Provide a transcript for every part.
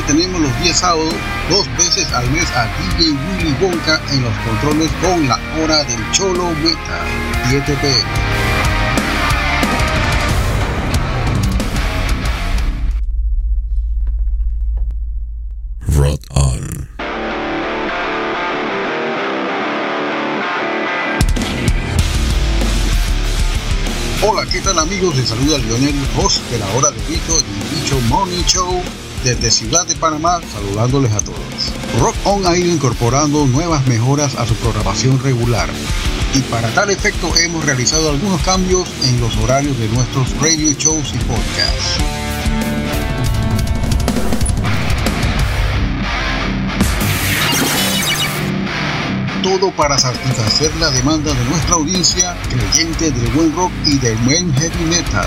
Finalmente tenemos los días sábados, dos veces al mes a DJ Willy Wonka en los controles con la hora del Cholo Metal, 7 pm. Hola, ¿qué tal amigos? Les saluda Lionel, host de la hora de Bicho del Bicho Morning Show desde Ciudad de Panamá, saludándoles a todos. Rock On ha ido incorporando nuevas mejoras a su programación regular y para tal efecto hemos realizado algunos cambios en los horarios de nuestros radio shows y podcasts. todo para satisfacer la demanda de nuestra audiencia creyente del buen rock y del buen heavy metal.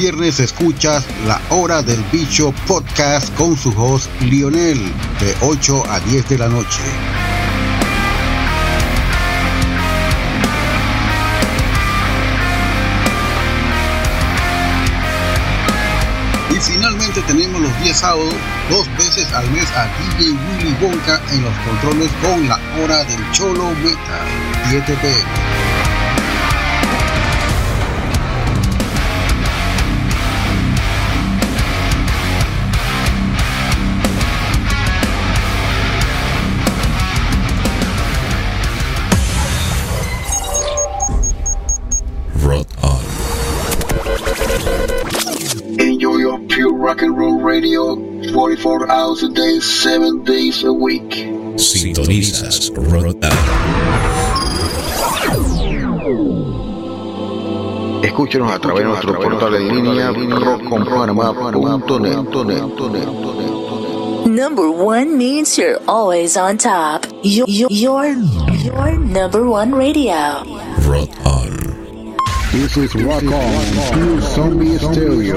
Viernes escuchas La Hora del Bicho podcast con su host Lionel de 8 a 10 de la noche. Y finalmente tenemos los días sábados, dos veces al mes a DJ Willy Wonka en los controles con la hora del Cholo Metal, 7 pm. Radio 44 hours a day, 7 days a week. Sintonizas Rot on. Escúchenos a través de nuestro portal en línea rockconpanamá.net. Number one means you're always on top. Your, your, your number one radio. Rot on. This is Rock On, Pure Zombie Stereo.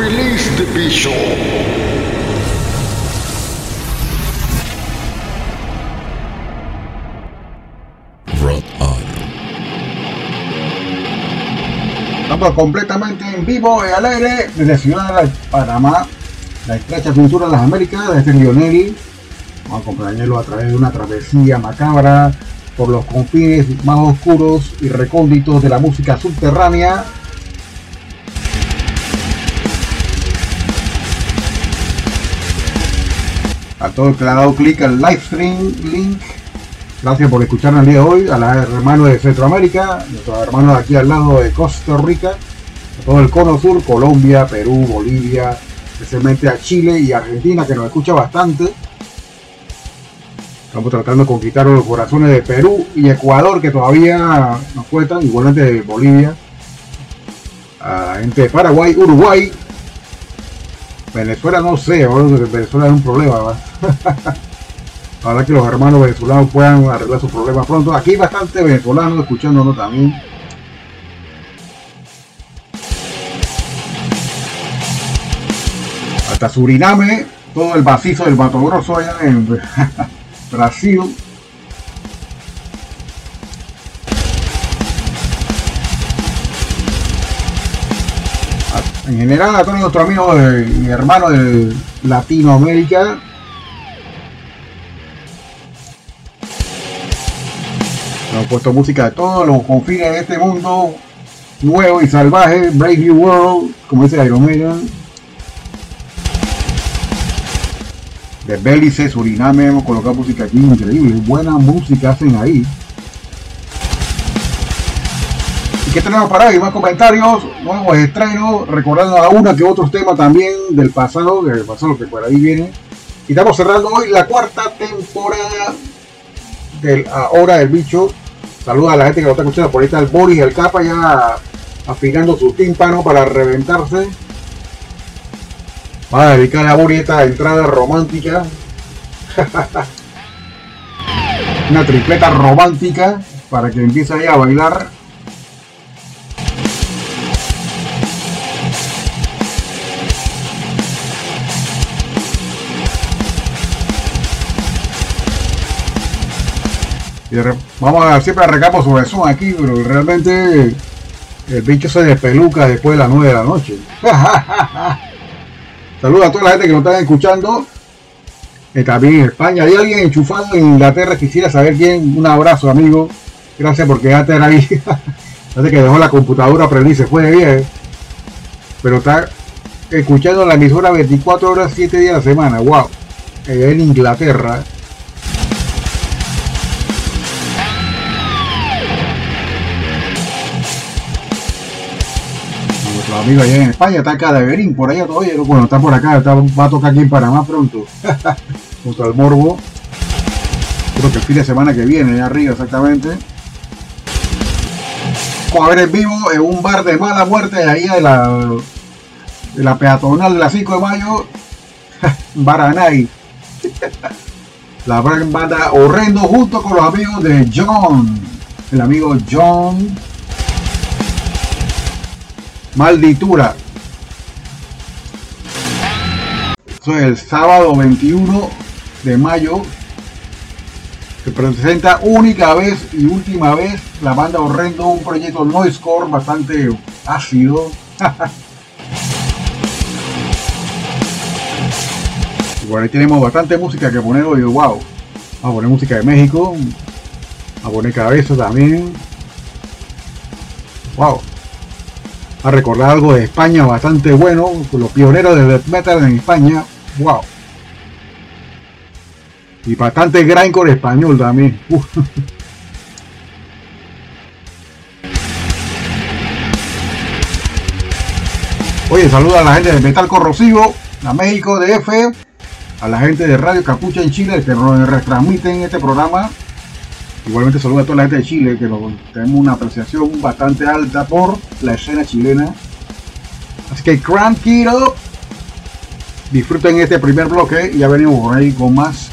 Release the Bishop. Estamos completamente en vivo y al aire desde Ciudad de Panamá, la estrecha cintura de las Américas, desde Lionel. Vamos a acompañarlo a través de una travesía macabra por los confines más oscuros y recónditos de la música subterránea. A todo el que le ha dado clic al live stream link, Gracias por escucharnos el día de hoy, a los hermanos de Centroamérica, nuestros hermanos aquí al lado de Costa Rica, a todo el cono sur, Colombia, Perú, Bolivia, especialmente a Chile y Argentina, que nos escucha bastante. Estamos tratando de conquistar los corazones de Perú y Ecuador, que todavía nos cuentan, igualmente de Bolivia. A gente de Paraguay, Uruguay. Venezuela no sé, ahora Venezuela es un problema. ¿va? Ojalá que los hermanos venezolanos puedan arreglar sus problemas pronto. Aquí bastante venezolanos escuchándonos también. Hasta Suriname, todo el macizo del Mato Grosso allá en Brasil. En general a todos nuestros amigos y hermanos de Latinoamérica, Hemos puesto música de todos los confines de este mundo nuevo y salvaje, Brave New World, como dice Iron Maiden. De Belice, Suriname, hemos colocado música aquí increíble, buena música hacen ahí. ¿Y qué tenemos para hoy? Más comentarios, nuevos estrenos, recordando a una que otros temas también del pasado, del pasado que por ahí viene. Y estamos cerrando hoy la cuarta temporada del Hora del Bicho. Saluda a la gente que lo está escuchando. Por ahí está el Boris el Capa ya afinando su tímpano para reventarse. Va a dedicar a Boris esta entrada romántica. Una tripleta romántica para que empiece ahí a bailar. Y vamos a siempre arrancamos sobre Zoom aquí, pero realmente el bicho se despeluca después de las 9 de la noche. Saludos a toda la gente que nos está escuchando. Eh, también en España. Hay alguien enchufado en Inglaterra. Quisiera saber quién. Un abrazo, amigo. Gracias porque ya te era ahí. Parece que dejó la computadora prendida y se fue de bien. Pero está escuchando la emisora 24 horas, 7 días a la semana. Wow. En Inglaterra. Nuestro amigo allá en España, está Cadaverín, por allá todavía, ¿no? bueno, está por acá, está- va a tocar aquí en Panamá pronto, junto al Morbo, creo que el fin de semana que viene, allá arriba exactamente. Vamos a ver en vivo en un bar de mala muerte ahí de la, de la peatonal de la 5 de mayo, Baranay. La gran banda horrendo junto con los amigos de John, el amigo John Malditura. Eso es el sábado 21 de mayo. Se presenta única vez y última vez la banda Horrendo, un proyecto noisecore bastante ácido. Por ahí tenemos bastante música que poner hoy. Wow. Vamos a poner música de México. A poner cabeza también. Wow a recordar algo de España bastante bueno, los pioneros del death metal en España, wow. Y bastante grindcore español también. Oye, saluda a la gente de Metal Corrosivo, a México DF, a la gente de Radio Capucha en Chile que nos retransmiten este programa. Igualmente saluda a toda la gente de Chile que tenemos una apreciación bastante alta por la escena chilena. Así que crank it up. Disfruten este primer bloque y ya venimos por ahí con más.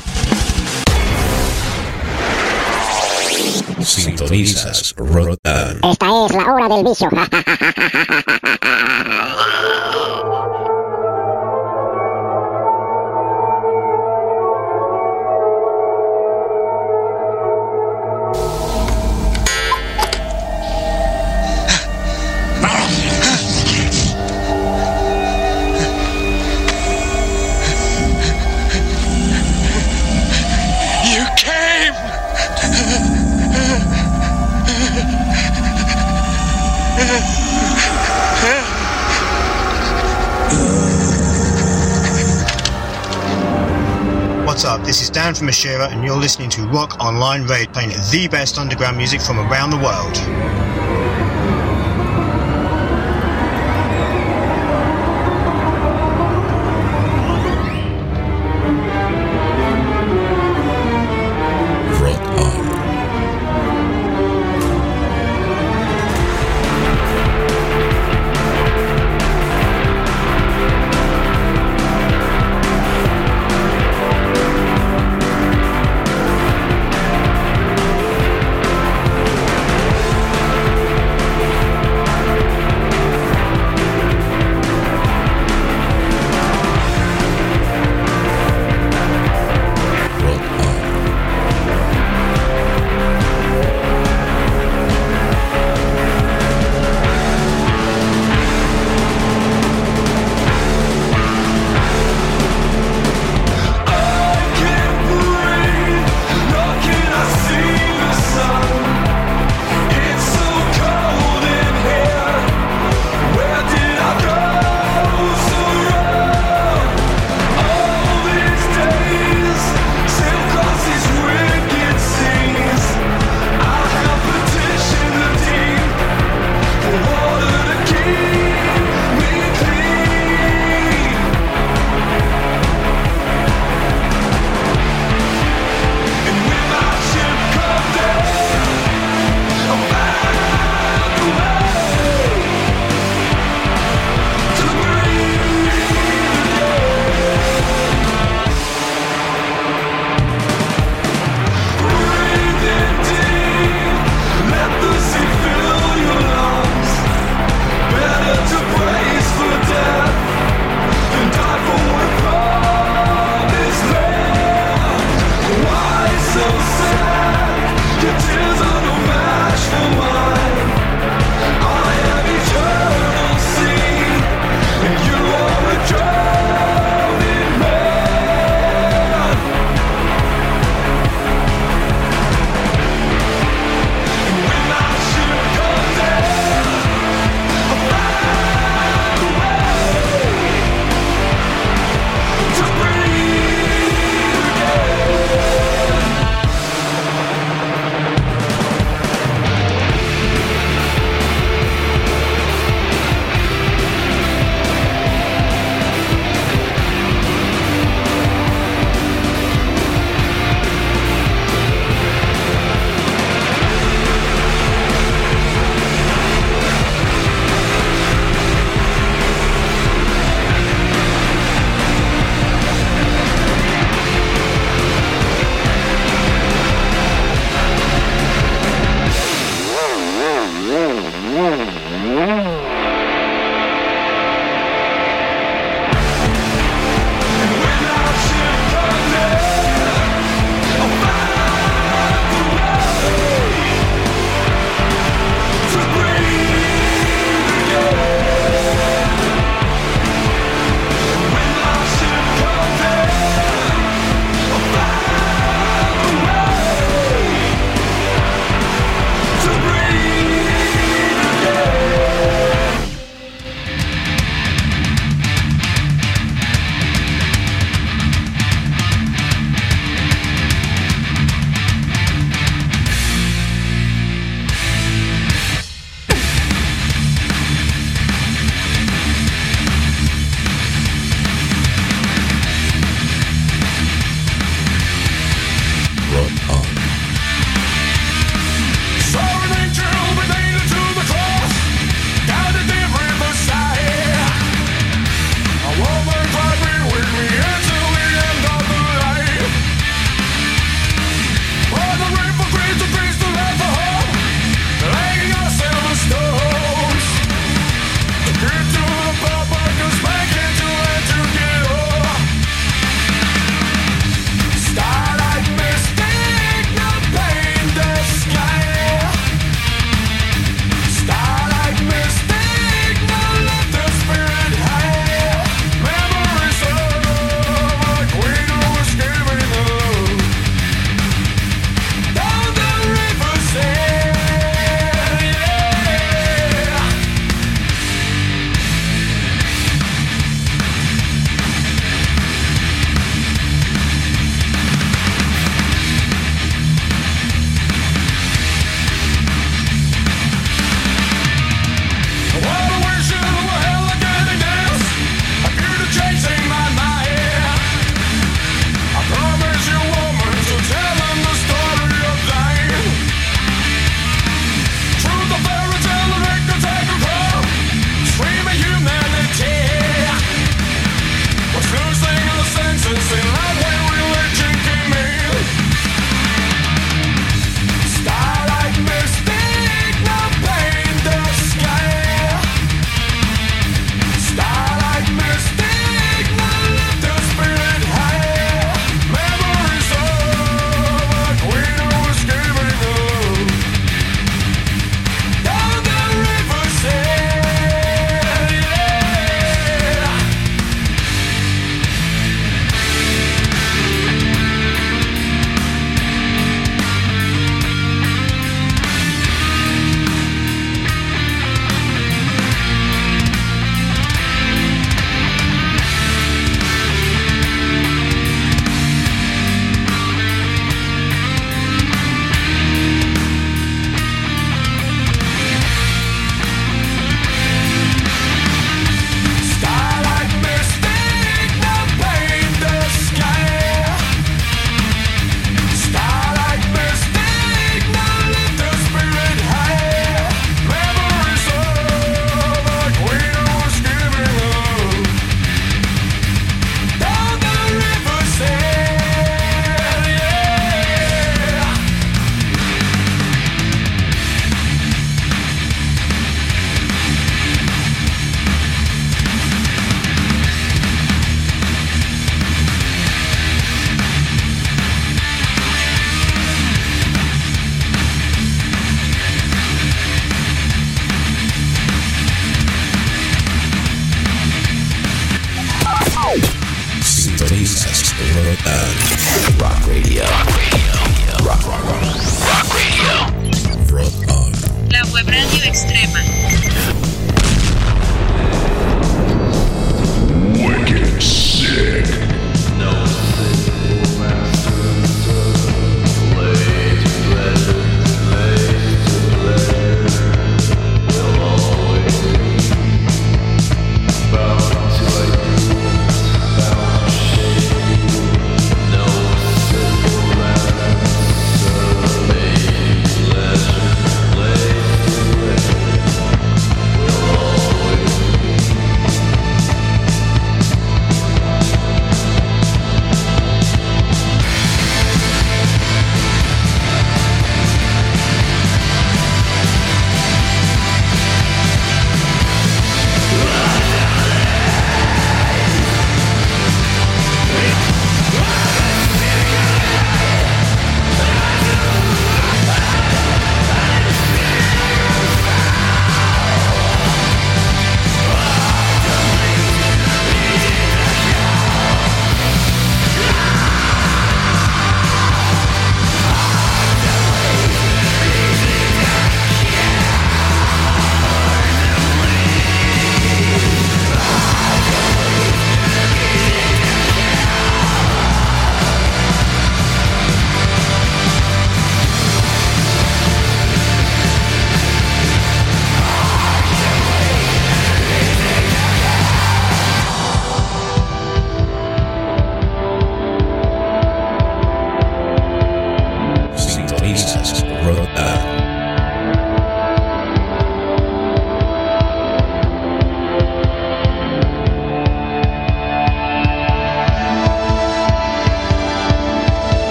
Sintonizas Rotan. Esta es la hora del vicio. What's up? This is Dan from Ashira, and you're listening to Rock Online Radio, playing the best underground music from around the world.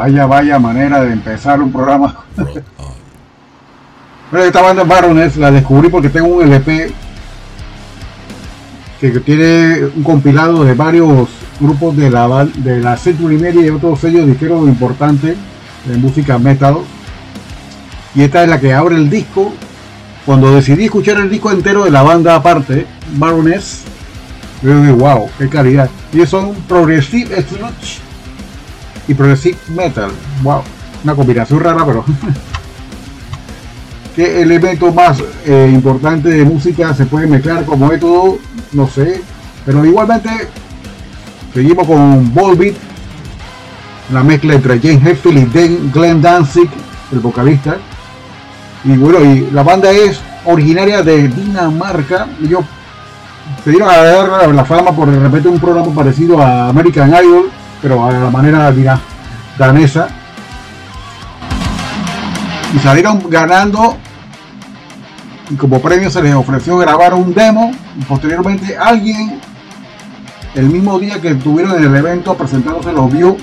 Vaya, vaya manera de empezar un programa. Pero esta banda Baroness la descubrí porque tengo un LP que tiene un compilado de varios grupos de la, de la Century Media y otros sellos disqueros importantes de música metal. Y esta es la que abre el disco. Cuando decidí escuchar el disco entero de la banda aparte, Baroness, yo dije, wow, qué calidad. Y son Progressive Sludge y Progressive Metal. Wow, una combinación rara, pero qué elemento más eh, importante de música se puede mezclar como método, no sé, pero igualmente seguimos con Volbeat, una mezcla entre James Hetfield y Glenn Danzig, el vocalista, y bueno, y la banda es originaria de Dinamarca, ellos se dieron a dar la fama por de repente un programa parecido a American Idol, pero a la manera danesa y salieron ganando y como premio se les ofreció grabar un demo y posteriormente alguien el mismo día que estuvieron en el evento presentándose los vio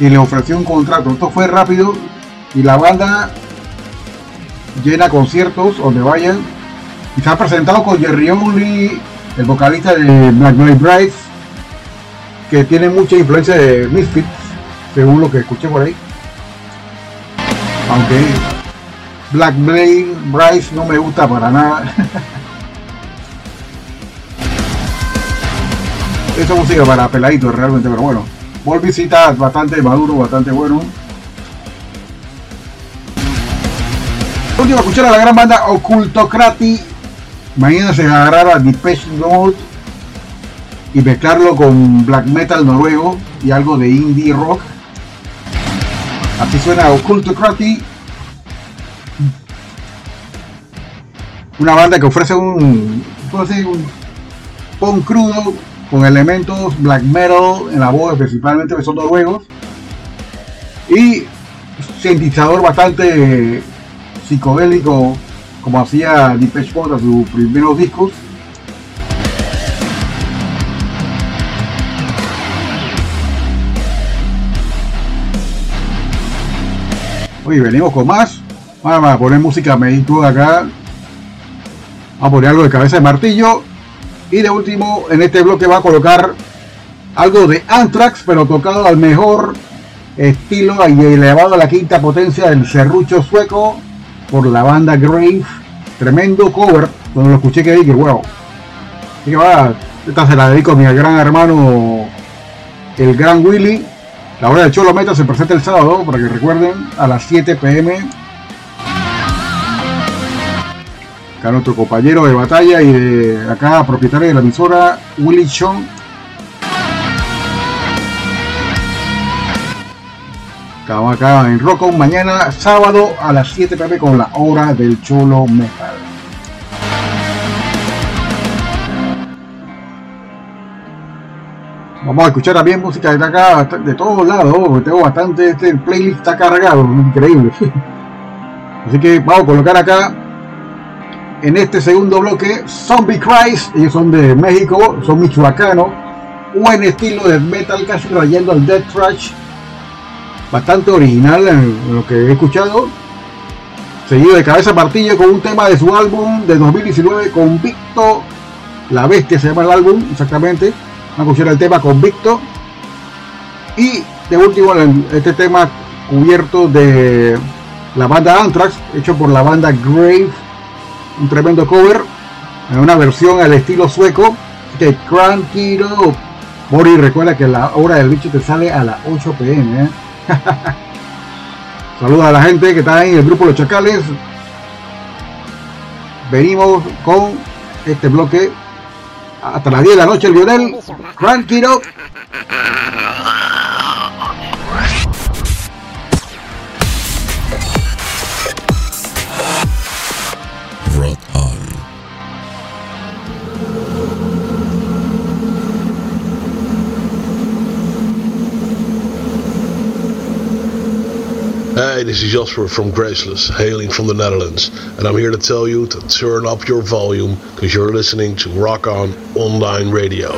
y le ofreció un contrato. Esto fue rápido y la banda llena conciertos donde vayan y se ha presentado con Jerry Only, el vocalista de Black Knight Brides, que tiene mucha influencia de Misfits, según lo que escuché por ahí. Aunque Black Blade Bryce no me gusta para nada. Esta música para peladitos realmente, pero bueno. Volvisita bastante maduro, bastante bueno. Último, escuchar a la gran banda Ocultocrati. Imagínense agarrar a Depeche Mode y mezclarlo con black metal noruego y algo de indie rock. Así suena Ocultocrati una banda que ofrece un, un punk crudo con elementos black metal en la voz, principalmente que son noruegos, y sintetizador bastante psicodélico, como hacía Depeche Mode a sus primeros discos. Oye, venimos con más. Vamos a poner música medito acá. Vamos a poner algo de cabeza de martillo. Y de último, en este bloque va a colocar algo de Anthrax, pero tocado al mejor estilo y elevado a la quinta potencia del serrucho sueco por la banda Grave. Tremendo cover. Cuando lo escuché que dije, wow. Así que va, esta se la dedico a mi gran hermano, el gran Willy. La hora del Cholo Meta se presenta el sábado, para que recuerden, a las 7 pm acá nuestro compañero de batalla y de acá propietario de la emisora, Willy Sean. Estamos acá en Rocco mañana sábado a las 7 pm con la hora del Cholo Metal. Vamos a escuchar también música de acá, de todos lados, tengo bastante, este playlist está cargado, increíble. Así que vamos a colocar acá en este segundo bloque Zombie Cries, ellos son de México, son michoacanos, buen estilo de metal casi rayando al death thrash, bastante original en lo que he escuchado, seguido de cabeza martillo con un tema de su álbum de 2019 Convicto, La Bestia se llama el álbum exactamente, vamos a escuchar el tema Convicto y de último este tema cubierto de la banda Anthrax, hecho por la banda Grave un tremendo cover en una versión al estilo sueco Cranky Up. Mori, recuerda que la hora del bicho te sale a las 8 pm. ¿eh? Saludos a la gente que está en el grupo Los Chacales. Venimos con este bloque hasta las 10 de la noche el Lionel. Cranky this is Jasper from Graceless, hailing from the Netherlands, and I'm here to tell you to turn up your volume because you're listening to Rock On Online Radio.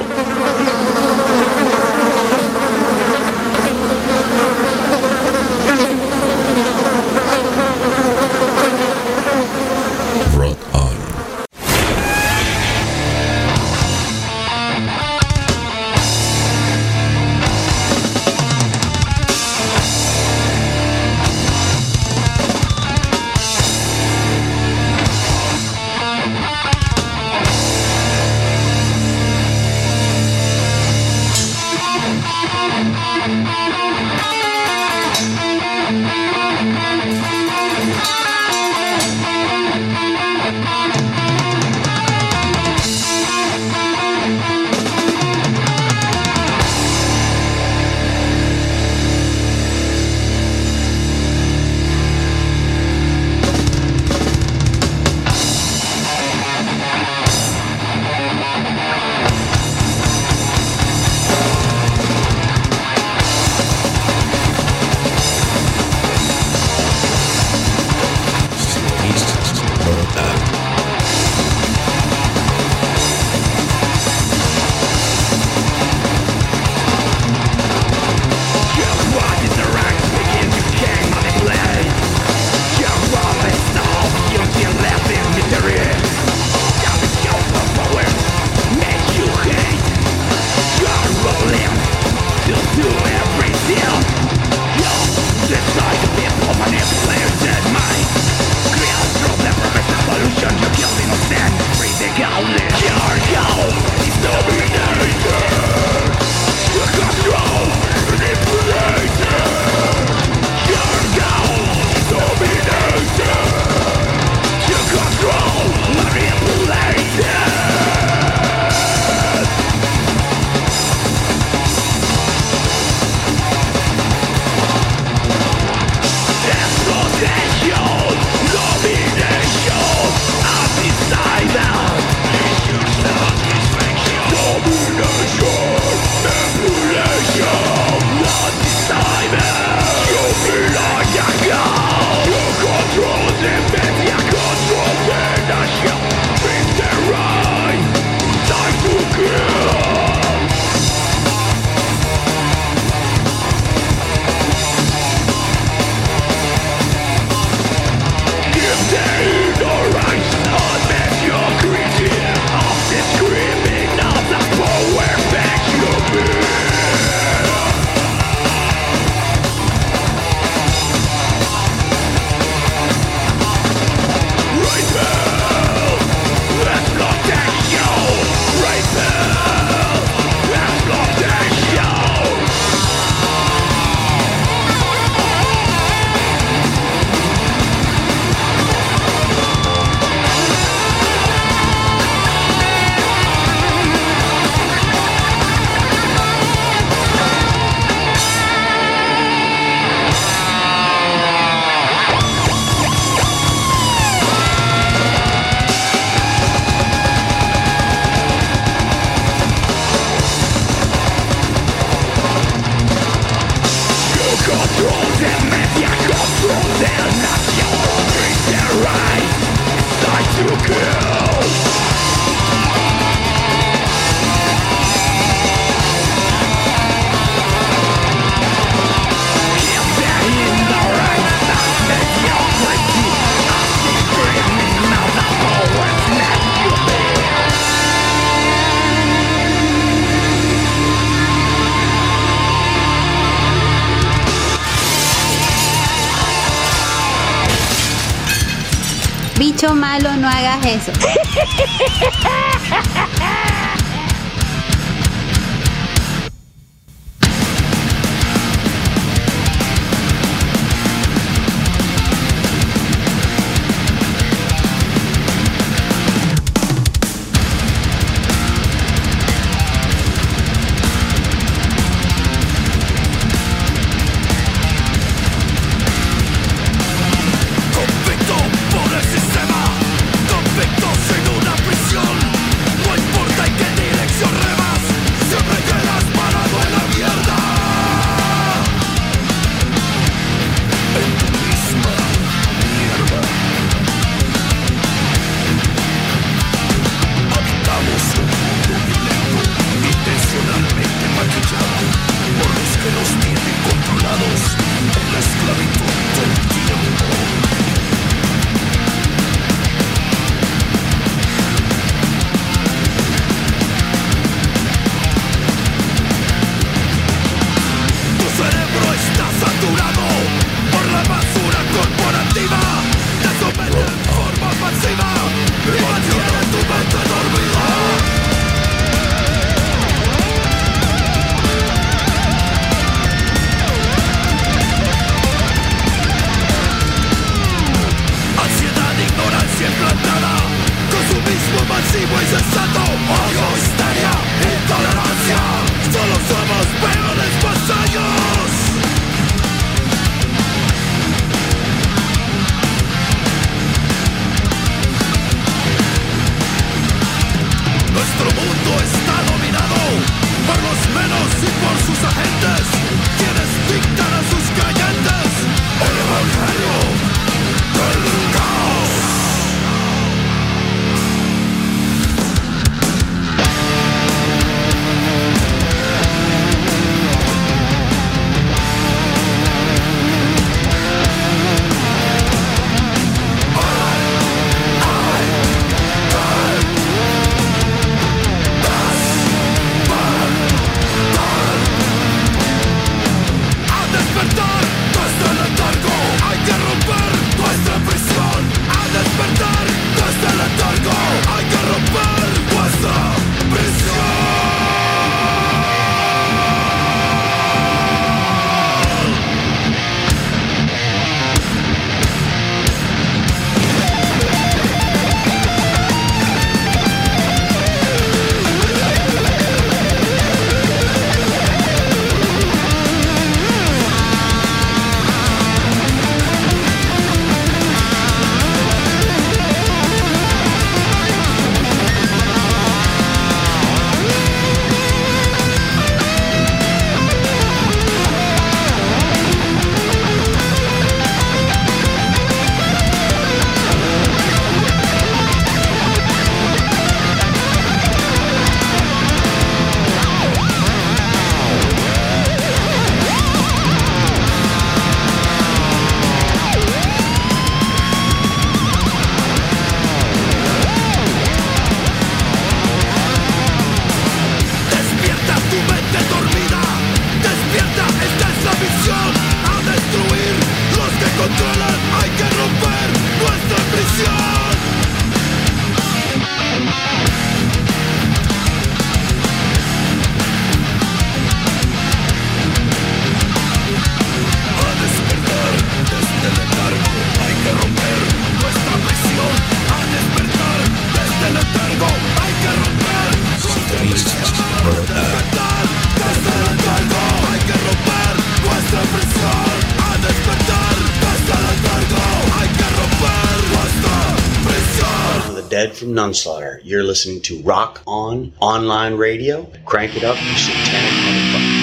Nunslaughter. You're listening to Rock On Online Radio. Crank it up, you satanic motherfucker.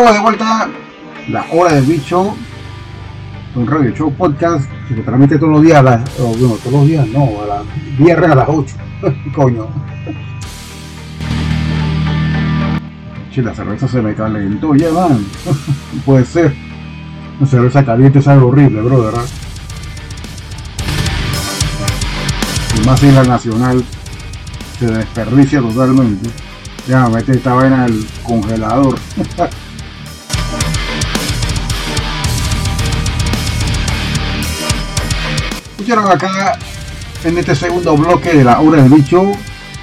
Estamos de vuelta. La hora del bicho. Un radio show podcast que se transmite todos los días a las. oh, bueno, todos los días no, a las viernes a las 8. Coño. Che, la cerveza se me calentó ya, man. Puede ser. Una cerveza caliente sabe horrible, bro, ¿verdad? Y más si la nacional se desperdicia totalmente. Ya, mete esta vaina al congelador. Escucharon acá en este segundo bloque de la hora del bicho,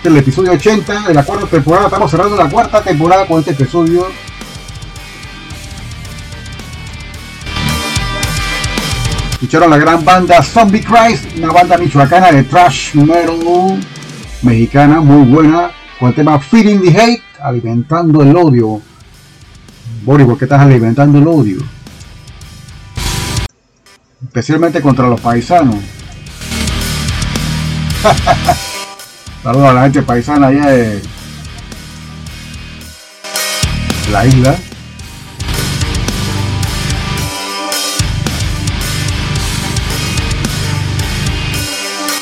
del episodio 80 de la cuarta temporada. Estamos cerrando la cuarta temporada con este episodio. Escucharon la gran banda Zombie Christ, una banda michoacana de trash metal mexicana muy buena, con el tema Feeding the Hate, alimentando el odio. Boris, ¿por qué estás alimentando el odio? Especialmente contra los paisanos. Saludos a la gente paisana allá de la isla.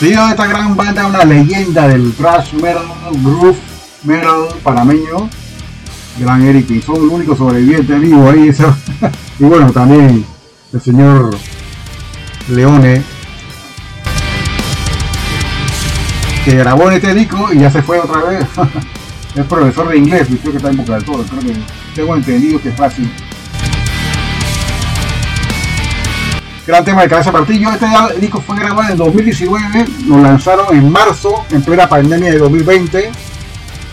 De esta gran banda, una leyenda del thrash metal, groove metal panameño, gran Eric Pinzón, el único sobreviviente vivo ahí. y bueno, también el señor Leone, que grabó en este disco y ya se fue otra vez. es profesor de inglés, creo que está en Boca del Toro, creo que tengo entendido que es fácil. Gran tema de cabeza martillo. Este disco fue grabado en 2019. Lo lanzaron en marzo, en plena pandemia de 2020.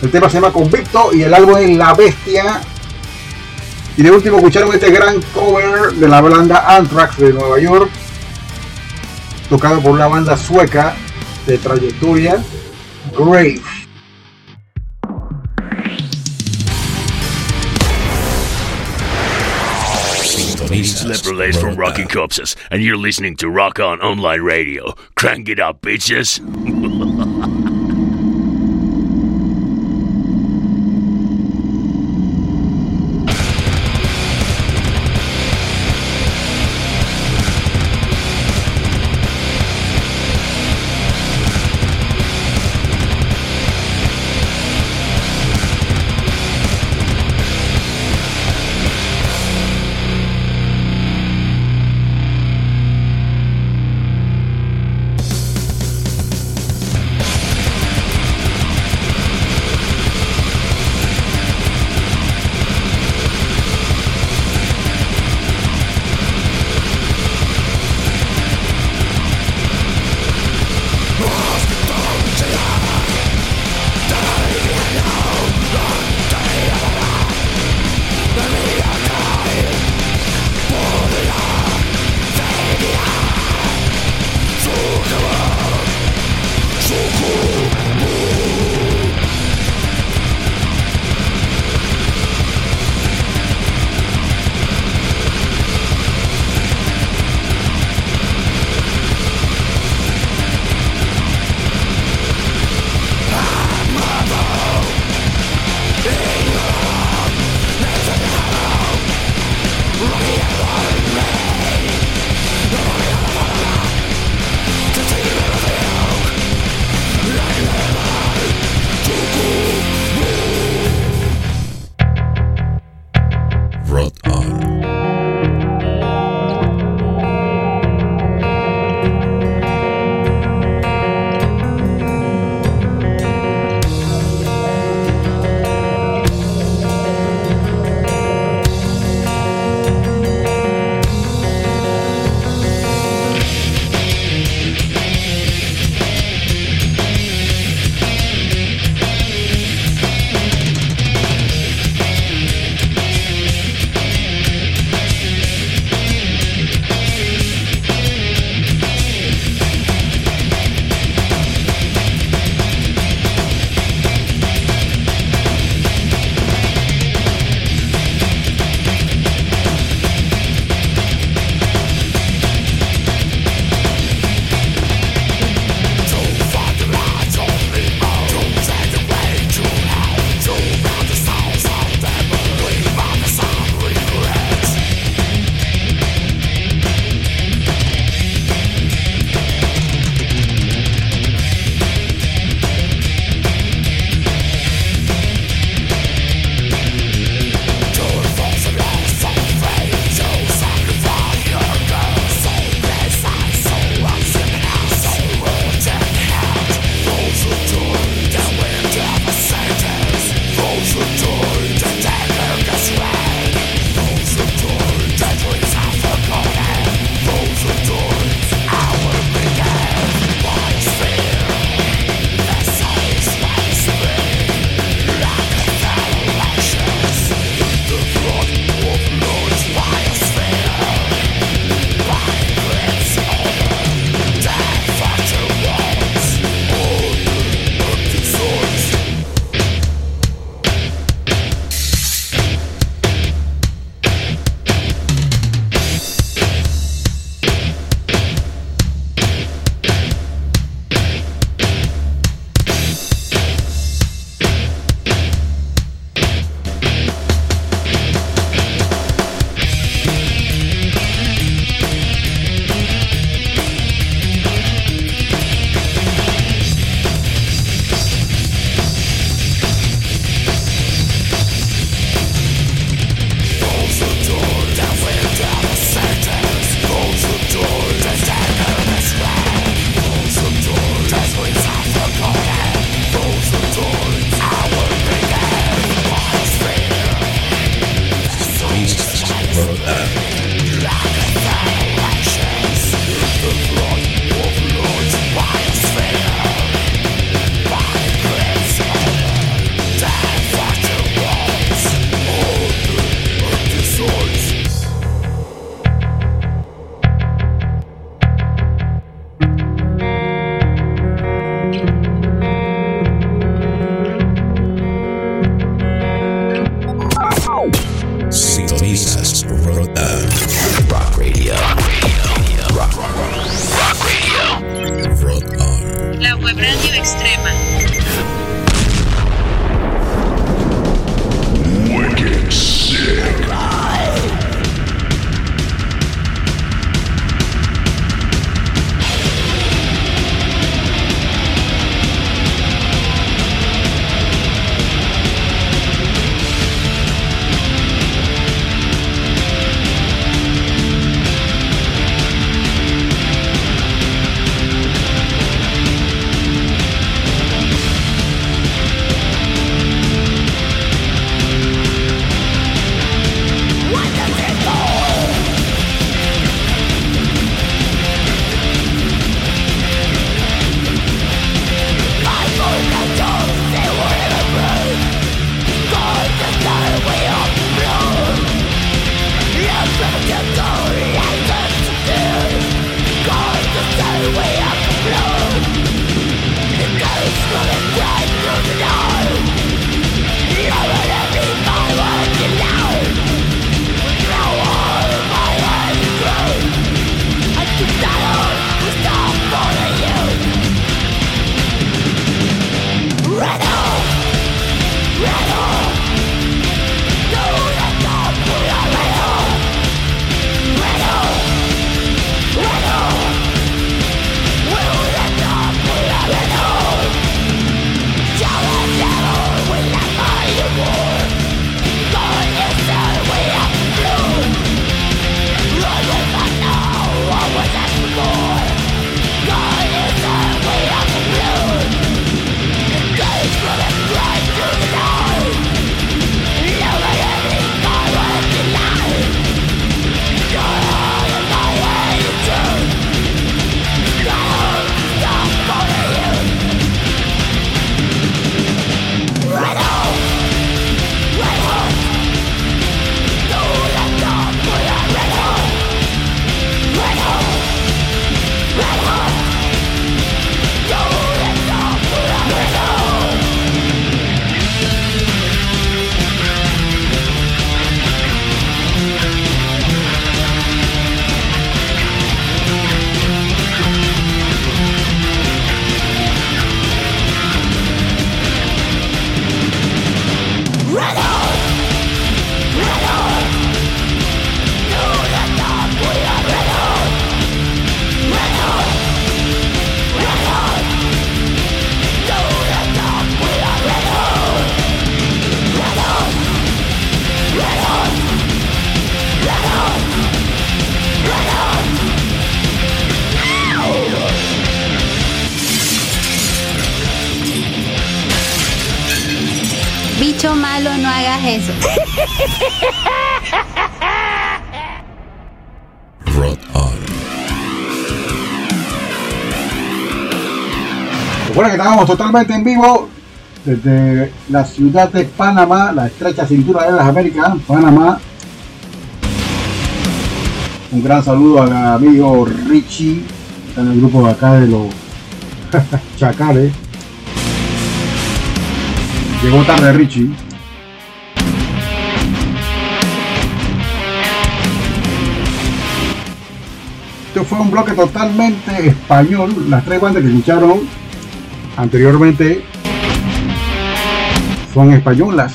El tema se llama Convicto y el álbum es La Bestia. Y de último escucharon este gran cover de la banda Anthrax de Nueva York. Tocado por una banda sueca de trayectoria. Grave. Leprolace from Rocky Copses, and you're listening to Rock On Online Radio. Crank it up, bitches. Estamos totalmente en vivo desde la ciudad de Panamá, la estrecha cintura de las Américas, Panamá. Un gran saludo al amigo Richie, está en el grupo de acá de los chacales. Llegó tarde Richie. Esto fue un bloque totalmente español. Las tres bandas que escucharon anteriormente son españolas.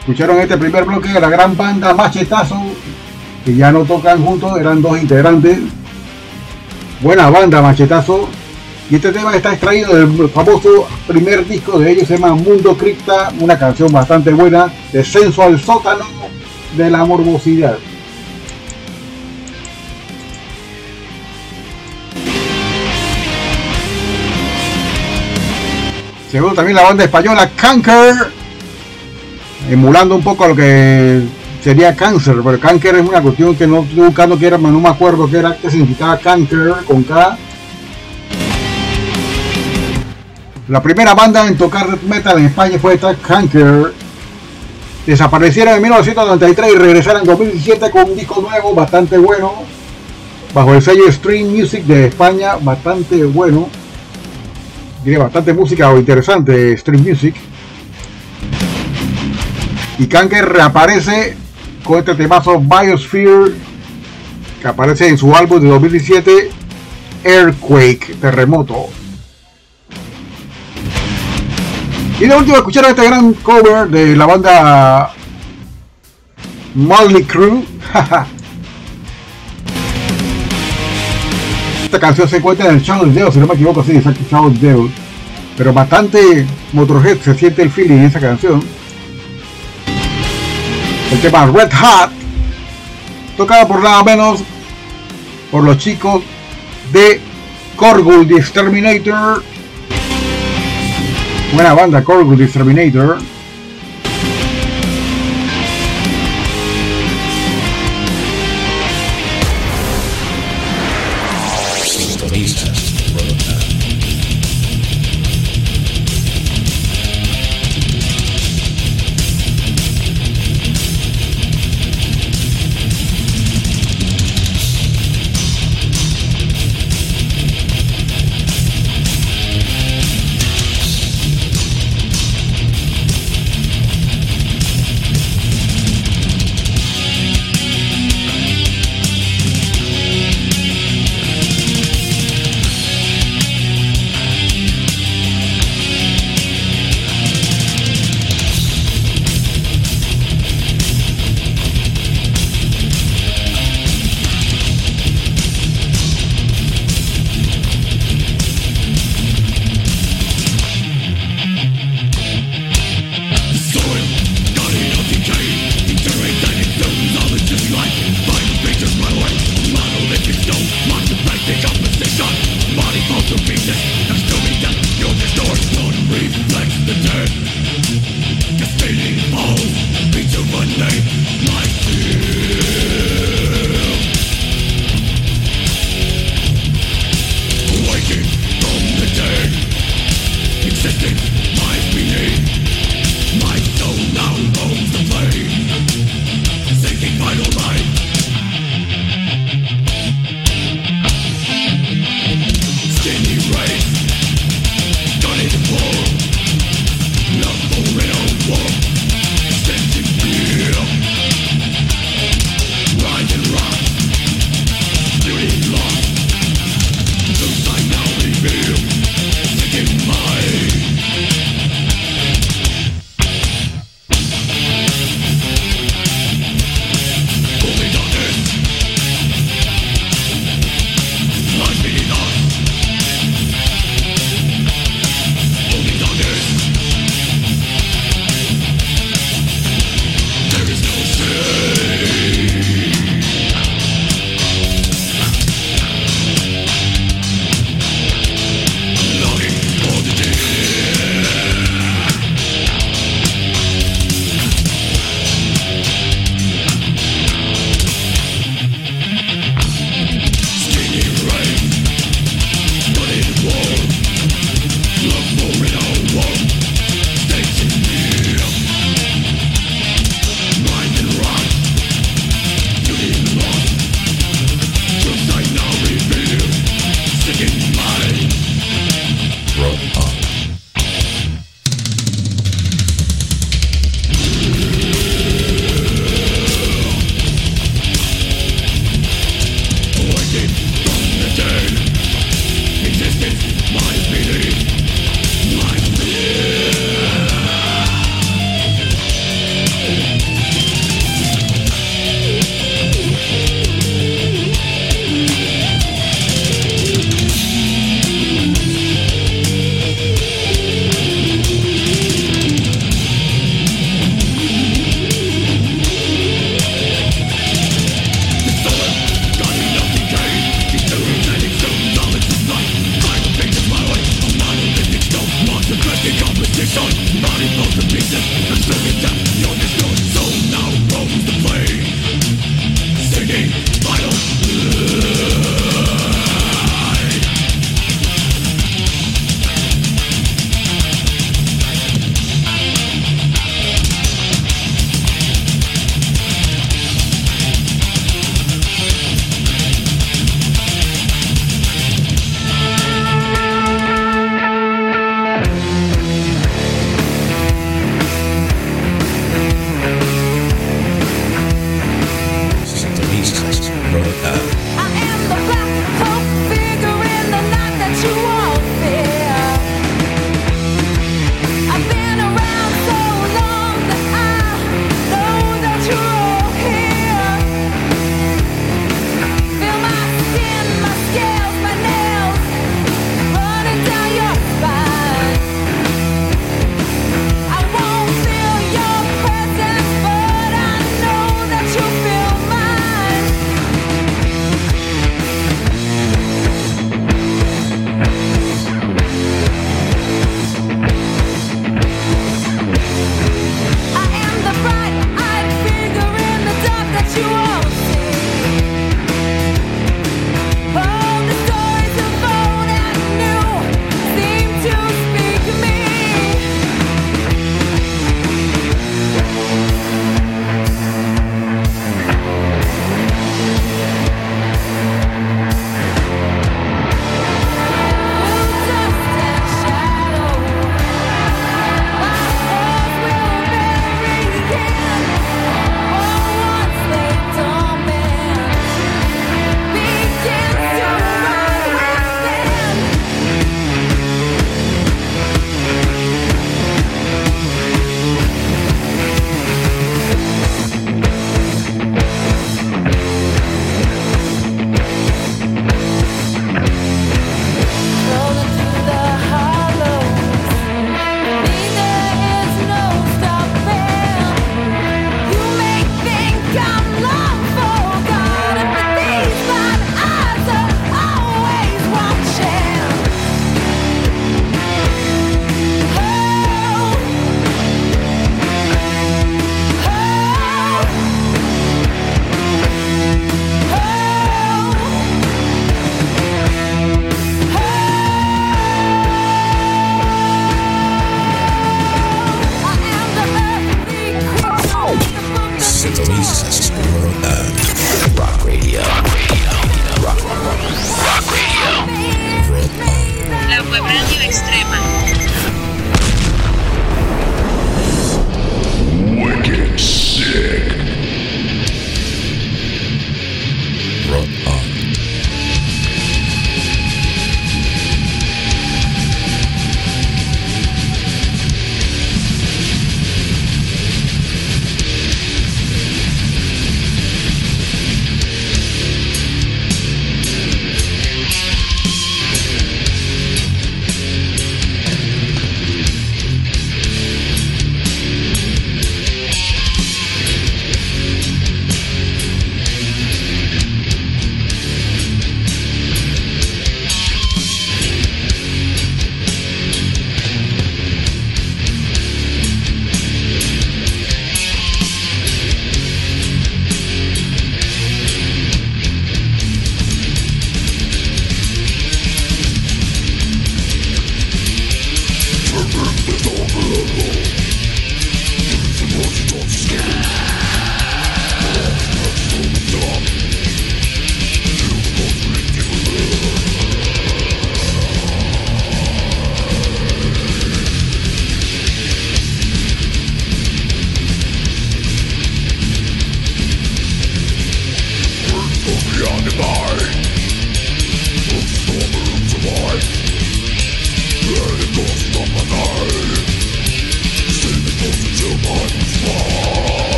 Escucharon este primer bloque de la gran banda Machetazo, que ya no tocan juntos, eran dos integrantes. Buena banda Machetazo. Y este tema está extraído del famoso primer disco de ellos, se llama Mundo Cripta, una canción bastante buena, Descenso al sótano de la morbosidad. Segundo también la banda española Canker, emulando un poco a lo que sería cáncer, pero cáncer es una cuestión que no estoy buscando que era, no me acuerdo qué era, qué significaba cáncer con K. La primera banda en tocar metal en España fue esta Canker. Desaparecieron en 1993 y regresaron en 2017 con un disco nuevo bastante bueno. Bajo el sello Stream Music de España, bastante bueno. Tiene bastante música o interesante Stream Music. Y Kanker reaparece con este temazo Biosphere que aparece en su álbum de 2017 Earthquake, Terremoto. Y de último escucharon este gran cover de la banda Molly Crew. Esta canción se encuentra en el Shadow Deus, si no me equivoco, sí, exacto, Shadow Deus. Pero bastante Motorhead, se siente el feeling en esa canción. El tema Red Hot, tocado por nada menos por los chicos de Korgul the Exterminator. Buena banda, Korgul the Exterminator.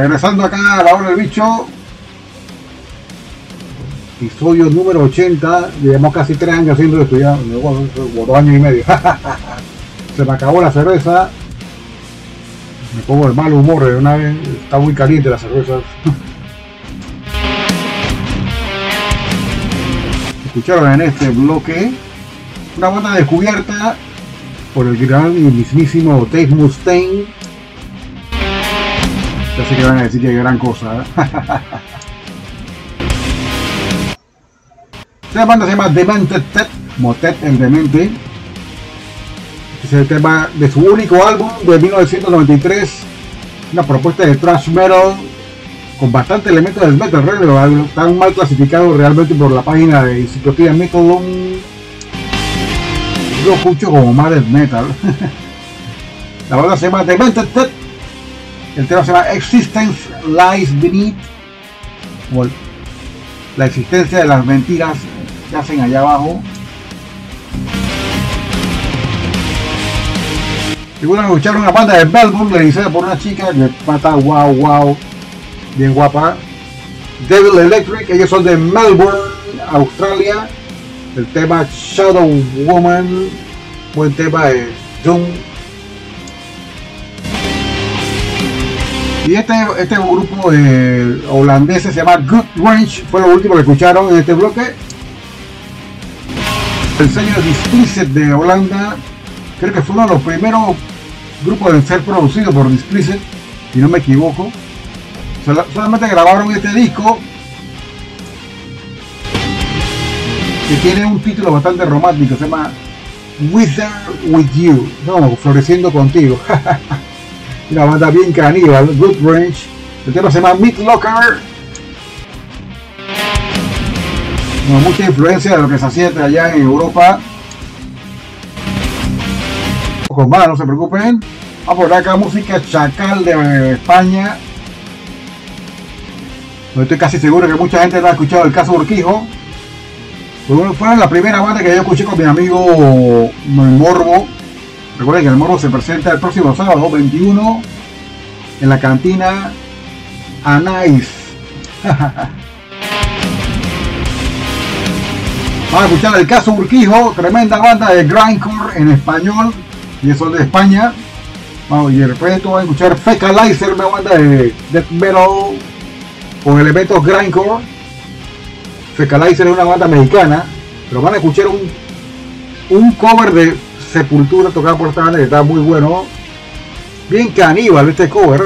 Regresando acá a la hora del bicho. Episodio número 80. Llevamos casi 3 años haciendo esto ya. Bueno, dos años y medio. Se me acabó la cerveza. Me pongo el mal humor de una vez. Está muy caliente la cerveza. Escucharon en este bloque una banda descubierta por el gran y mismísimo Dave Mustaine. Que van a decir que gran cosa. ¿eh? Esta banda se llama Demented Tet, Motet el Demente. Este es el tema de su único álbum de 1993. Una propuesta de thrash metal con bastante elementos del metal realmente Están mal clasificados realmente por la página de Enciclopedia Metal. Yo escucho como más del metal. la banda se llama Demented Tet. El tema se llama Existence Lies Beneath. O la existencia de las mentiras que hacen allá abajo. Y bueno, escucharon una banda de Melbourne realizada por una chica que pata wow wow, bien guapa. Devil Electric, ellos son de Melbourne, Australia. El tema Shadow Woman, buen tema de Doom. Y este, este grupo eh, holandés se llama Good Range, fue lo último que escucharon en este bloque. El sello Displicit de Holanda, creo que fue uno de los primeros grupos en ser producido por Displicit, si no me equivoco. Sol solamente grabaron este disco que tiene un título bastante romántico, se llama Wither With You, no, floreciendo contigo. una banda bien caníbal, Good Range. El tema se llama Meat Locker. Con mucha influencia de lo que se hacía allá en Europa. Ojos más, no se preocupen. Vamos a poner acá música chacal de España. Estoy casi seguro que mucha gente no ha escuchado el caso Urquijo. Fue- Fueron la primera banda que yo escuché con mi amigo Morbo. Recuerden que el Morbo se presenta el próximo sábado 21 en la cantina Anais. Vamos a escuchar el caso Urquijo, tremenda banda de grindcore en español, y es de España. Vamos, y de esto van a escuchar Fecalizer, una banda de death metal con elementos grindcore. Fecalizer es una banda mexicana, pero van a escuchar un, un cover de Sepultura tocado por esta banda que está muy bueno. Bien caníbal este cover.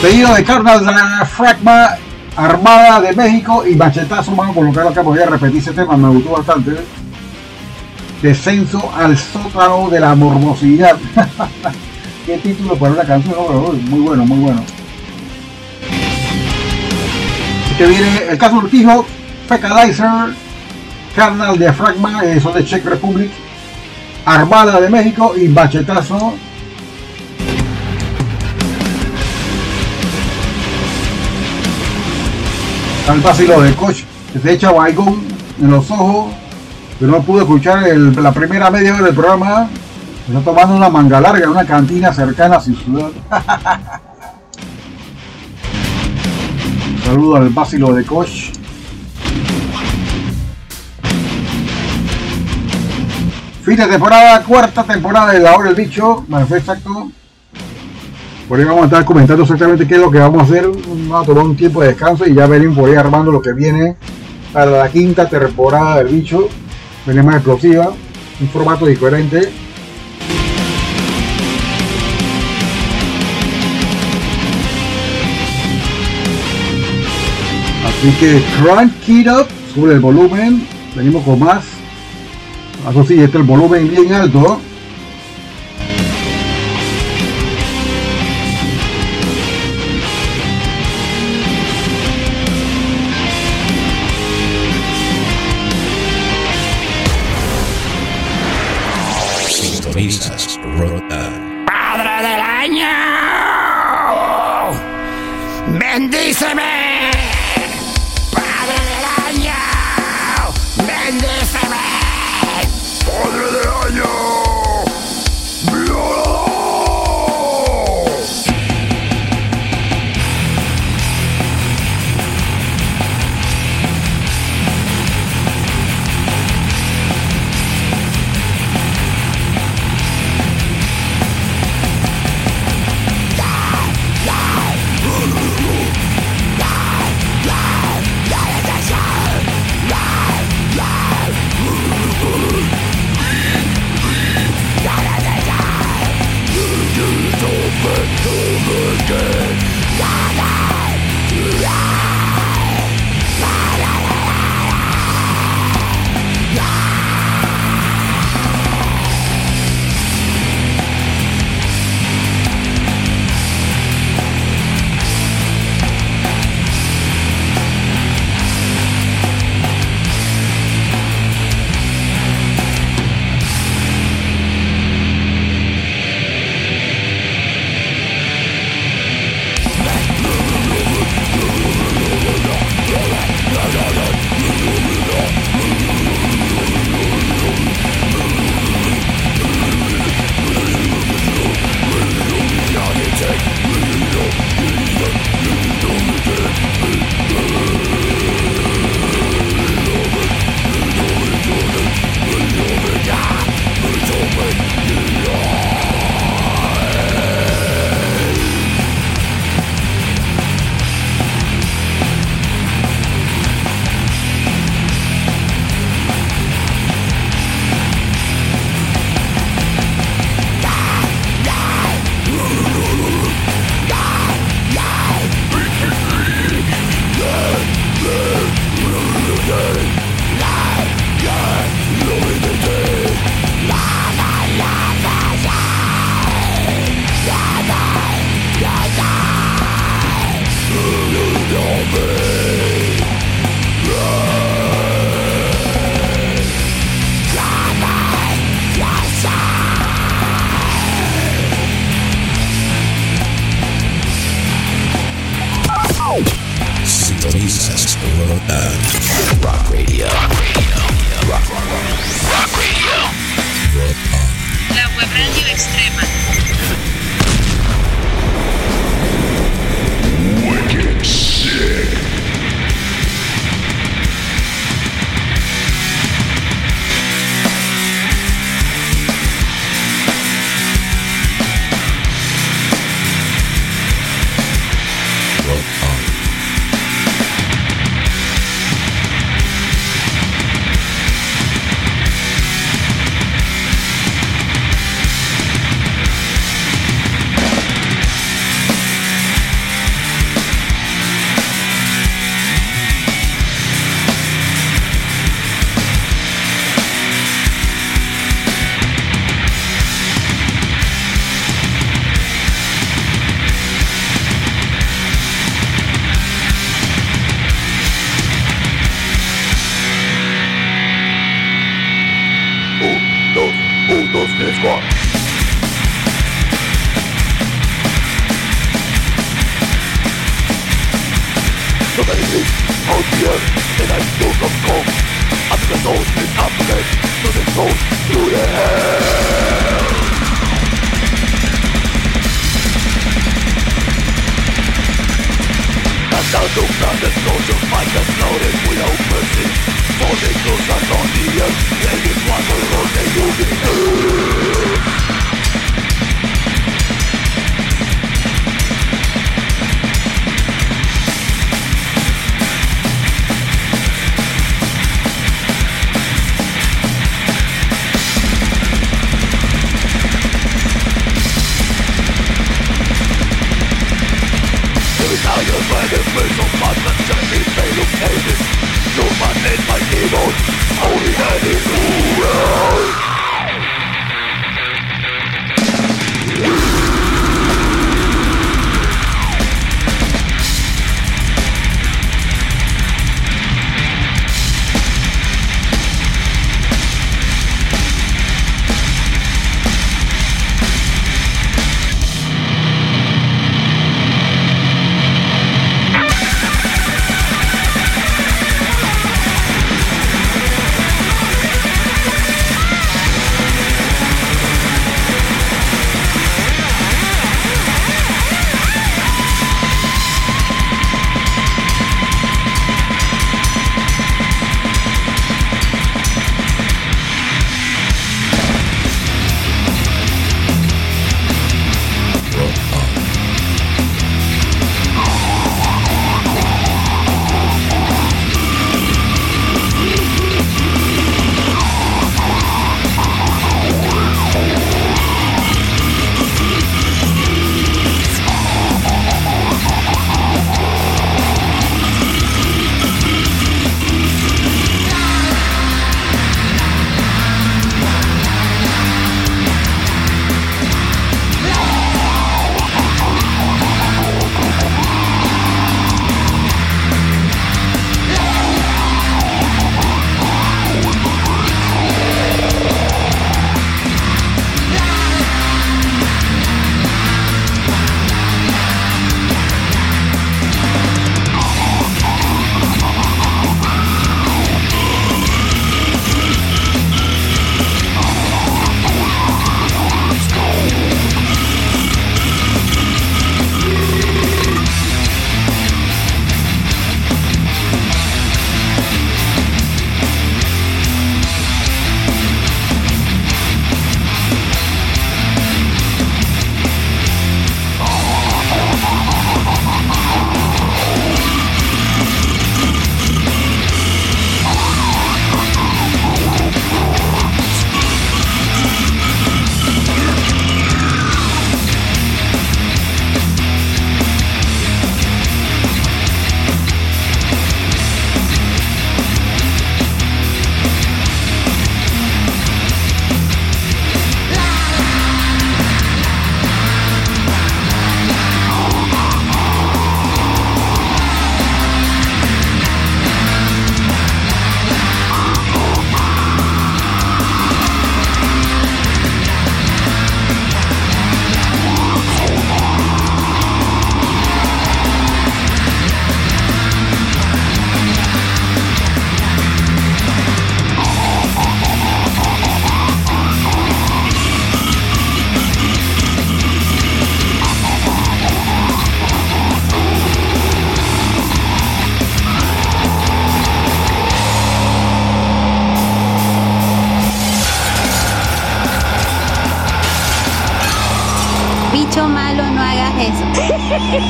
Seguido de Carnal de Fragma, Armada de México y Machetazo. Vamos a colocarlo acá, voy a repetir ese tema, me gustó bastante. Descenso al sótano de la morbosidad. Qué título para una canción, muy bueno, muy bueno. Que viene el caso Urquijo, Fecalizer, Carnal de Fragma, eh, son de Czech Republic, Armada de México y Bachetazo. Al vacilo de coach que se echa baigón en los ojos. Yo no pude escuchar la primera media hora del programa. Está tomando una manga larga en una cantina cercana a su ciudad. Saludo al vacilo de coach. Fin de temporada, cuarta temporada de La Hora del Bicho. Fue exacto. Por ahí vamos a estar comentando exactamente qué es lo que vamos a hacer. Vamos a tomar un tiempo de descanso y ya veremos por ahí armando lo que viene para la quinta temporada del bicho. Viene más explosiva, un formato diferente. Así que crank it up, sube el volumen, venimos con más. Eso sí, este es el volumen bien alto.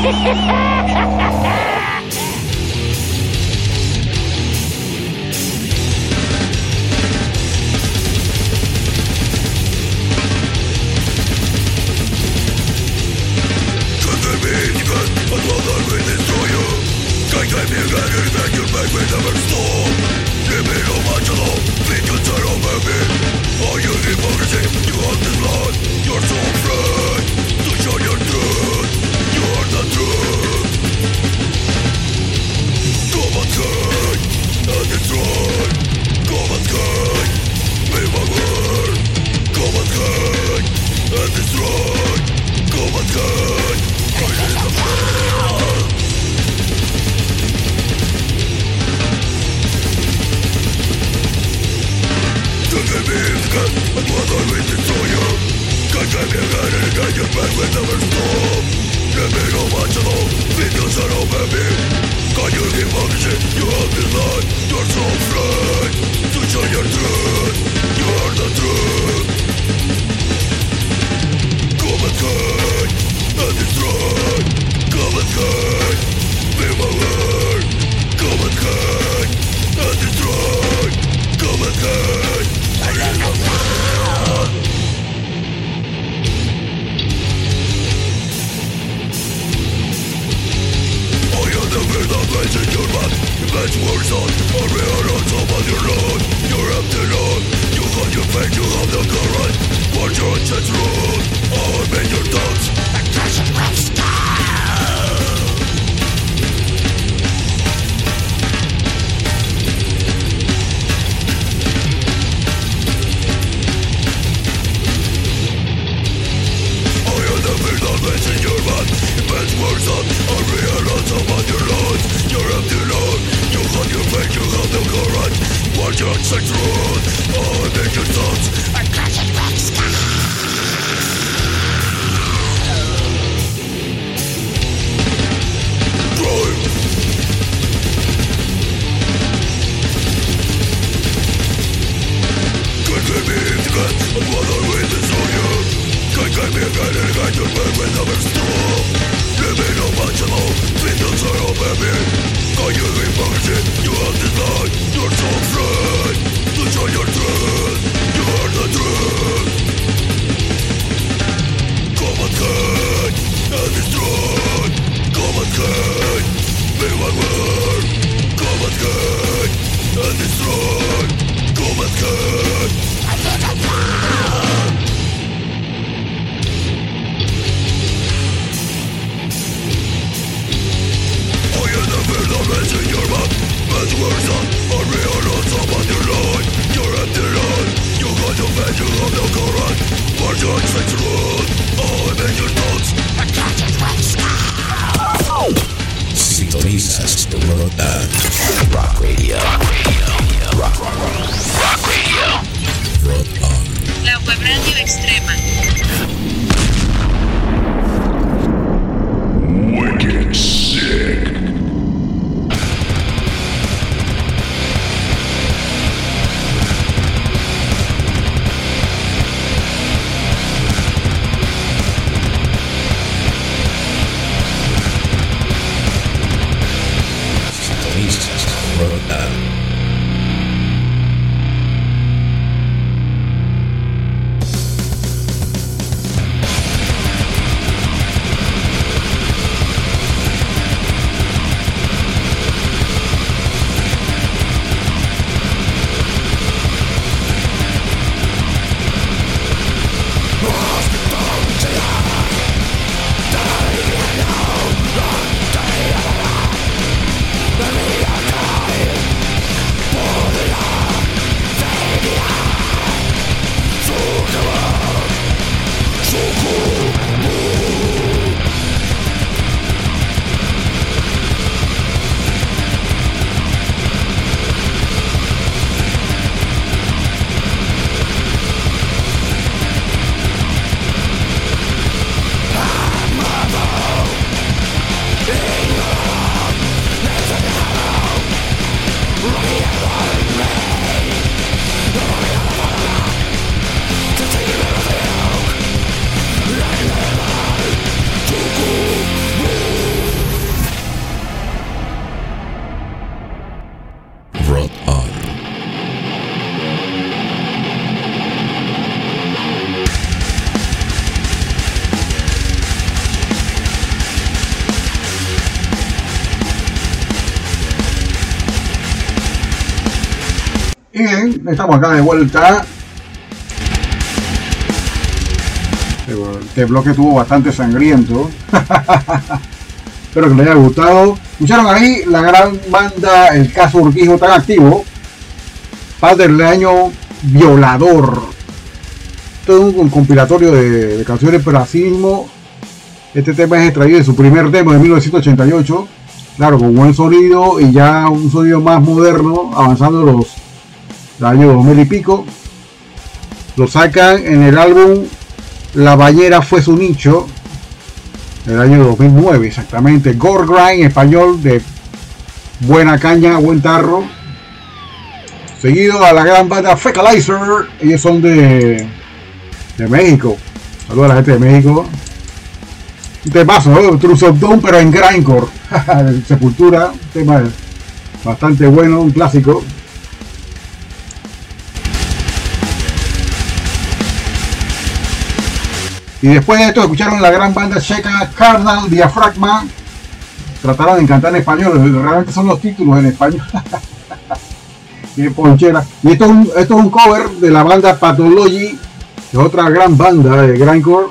Ha ha ha! Sintonizas estamos acá de vuelta. Este bloque estuvo bastante sangriento. Espero que les haya gustado. Escucharon ahí la gran banda El Caso Urquijo tan activo. Padre del año Violador. Todo un compilatorio de, canciones para racismo. Este tema es extraído de su primer tema de 1988. Claro, con buen sonido y ya un sonido más moderno, avanzando los, los años 2000 y pico. Lo sacan en el álbum La Bañera fue su nicho, el año 2009 exactamente. Gore Grind español de buena caña, buen tarro. Seguido a la gran banda Fecalizer, ellos son de, de México. Saludos a la gente de México. Un temazo, ¿no? Truth of Doom, pero en grindcore. Sepultura, tema bastante bueno, un clásico. Y después de esto escucharon la gran banda checa Carnal Diafragma. Trataron de cantar en español, realmente son los títulos en español. Tiene ponchera. Y esto es, un, esto es un cover de la banda Pathology, que otra gran banda de grindcore.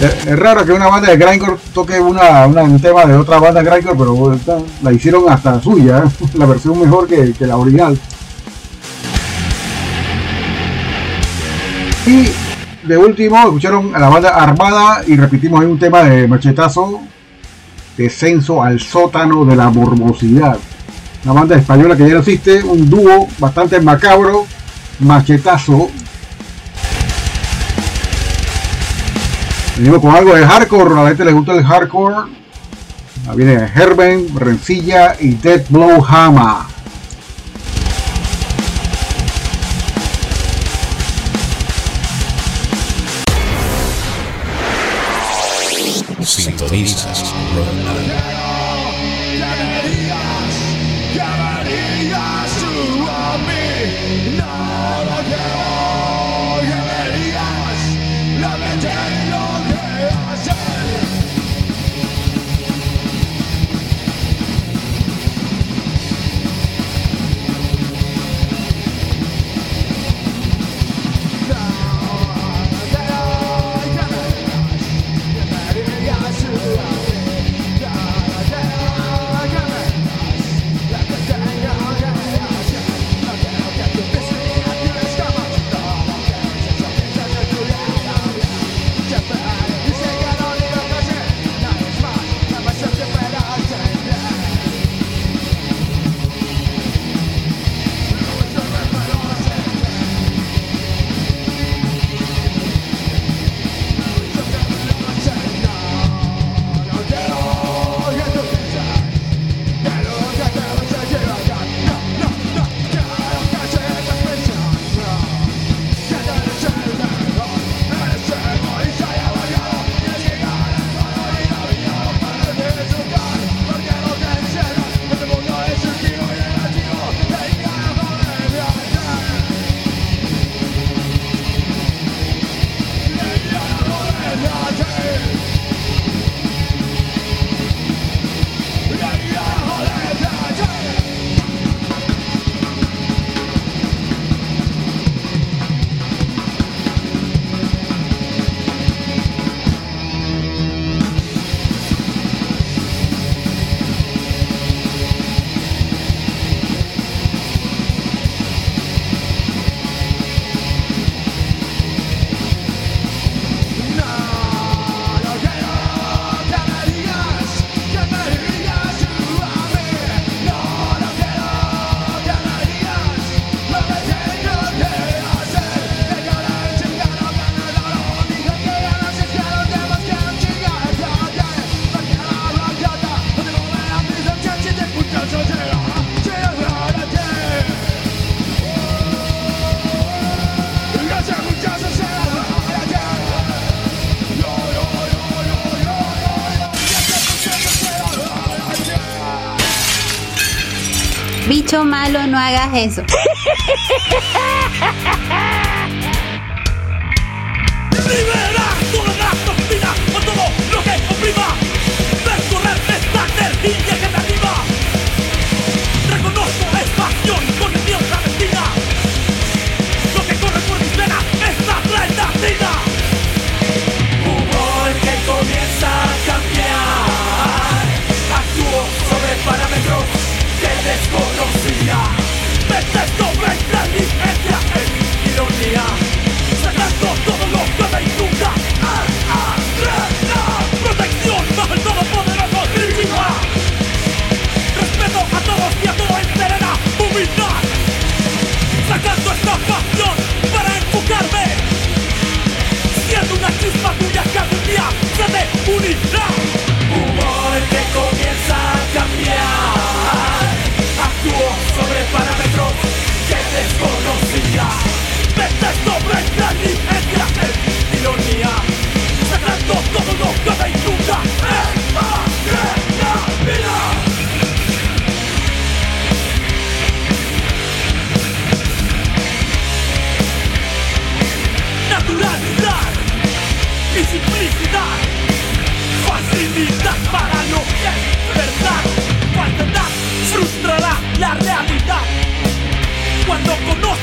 Es, es raro que una banda de grindcore toque una, un tema de otra banda de grindcore, pero la hicieron hasta suya, ¿eh? la versión mejor que la original. De último, escucharon a la banda Armada y repetimos un tema de machetazo, Descenso al sótano de la morbosidad. Una banda española que ya no existe, un dúo bastante macabro, machetazo. Venimos con algo de hardcore, a la gente le gusta el hardcore. Ahí viene Herben, Rencilla y Dead Blow Hammer. Sintonizas hagas eso.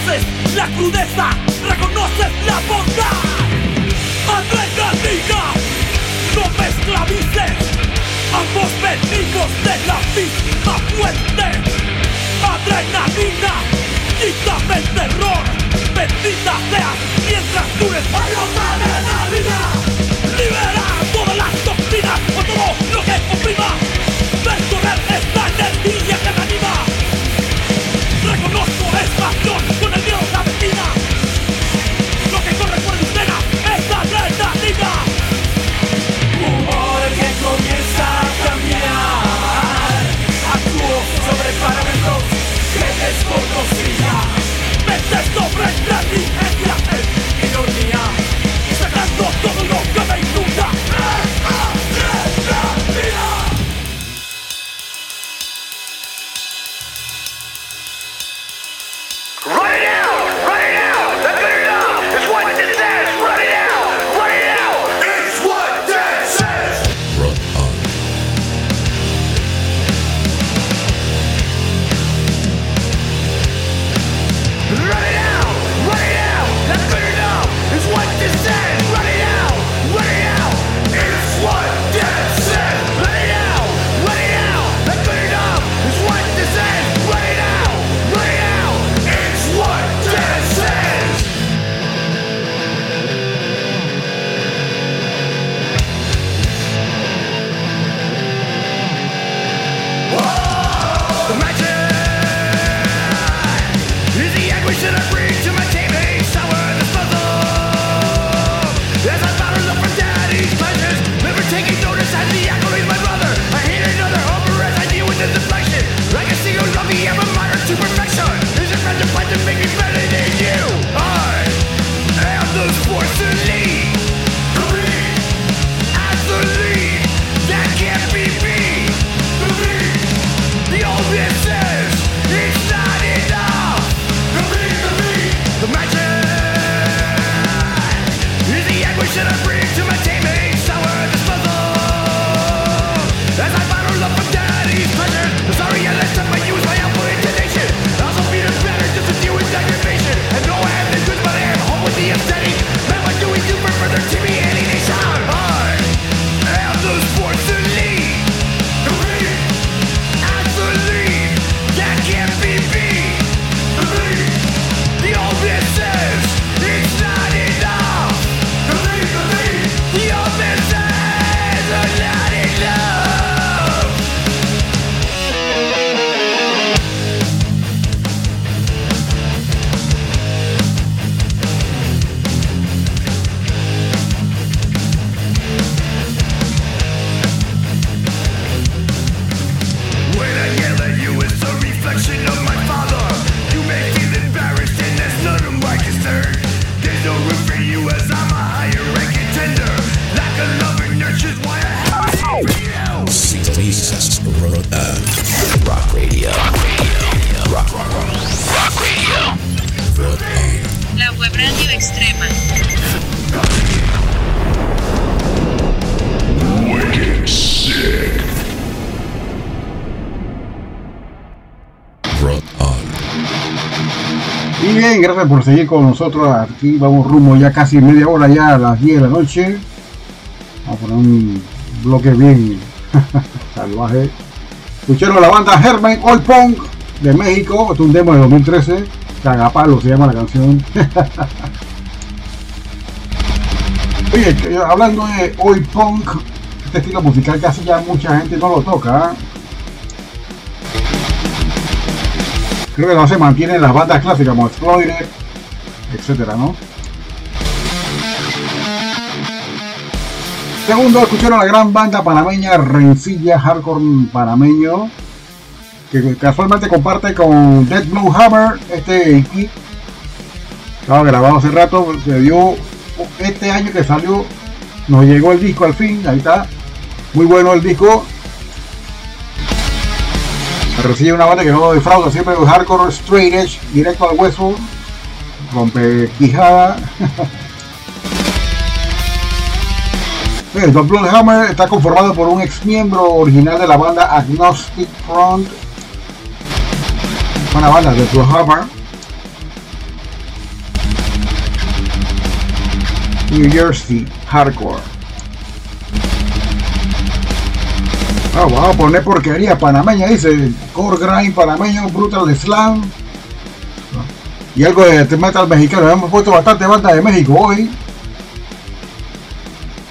La crudeza, reconoces la bondad. Andrés Garriga, no me esclavices. Ambos venimos de la misma fuente. Adrenalina, quítame el terror. Bendita seas mientras tú eres. ¡Adrenalina! ¡Libera! gracias por seguir con nosotros. Aquí vamos rumbo ya casi media hora, ya a las 10 de la noche. Vamos a poner un bloque bien salvaje. Escucharon la banda Herman All Punk de México. Este es un demo de 2013. Cagapalo se llama la canción. Oye, eh, hablando de All Punk, este estilo musical casi ya mucha gente no lo toca. ¿eh? Creo que no se mantienen las bandas clásicas como Exploited, etcétera, ¿no? Segundo, escucharon la gran banda panameña Rencilla Hardcore Panameño, que casualmente comparte con Dead Blue Hammer este kit. Estaba grabado hace rato, se dio este año que salió, nos llegó el disco al fin, ahí está. Muy bueno el disco, Recibe una banda que no defrauda, siempre un hardcore straight edge, directo al hueso, rompe quijada. El Don Hammer está conformado por un ex miembro original de la banda Agnostic Front, una banda de Hammer. New Jersey Hardcore. Ah, vamos a poner porquería panameña, dice Core Grind panameño, Brutal Slam y algo de metal mexicano. Hemos puesto bastante bandas de México hoy.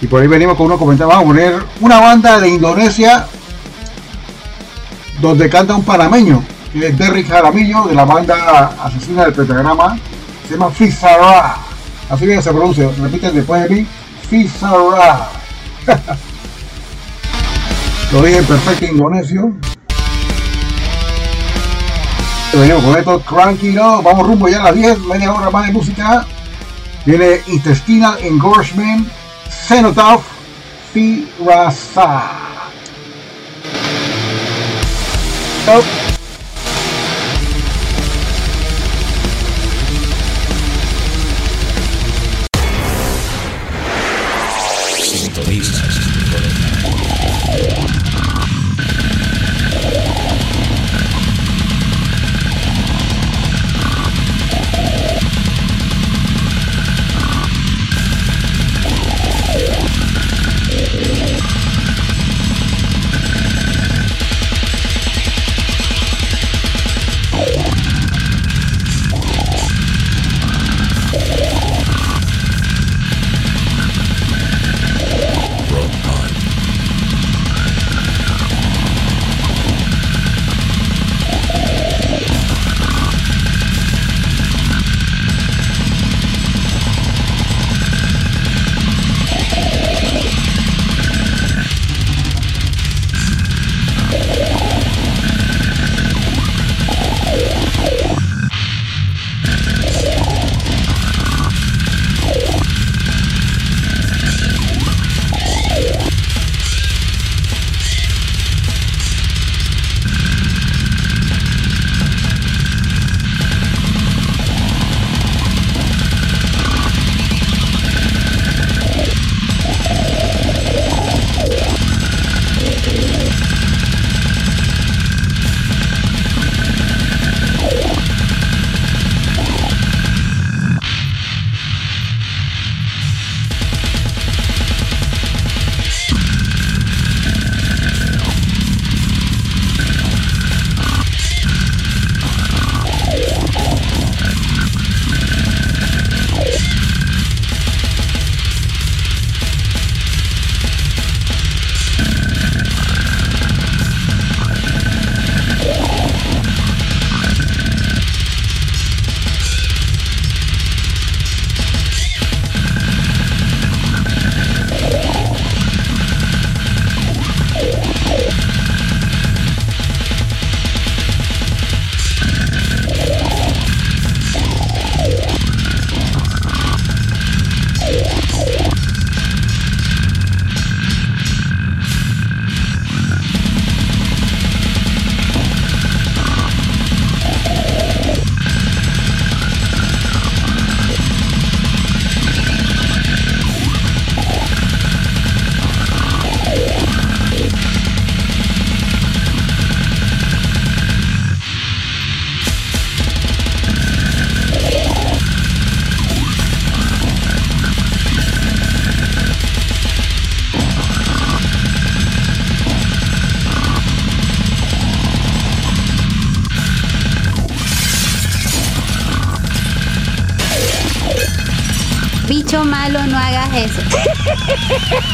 Y por ahí venimos con unos comentarios. Vamos a poner una banda de Indonesia donde canta un panameño, que es Derrick Jaramillo, de la banda Asesina del Pentagrama. Se llama Fizarra. Así bien se pronuncia. Repiten después de mí. Fizarra. Lo dije perfecto indonesio. Venimos con esto, cranky, no, vamos rumbo ya a las 10, media hora más de música. Viene Intestinal Engorgement, Cenotaph, Firasa. Stop. Ha ha ha!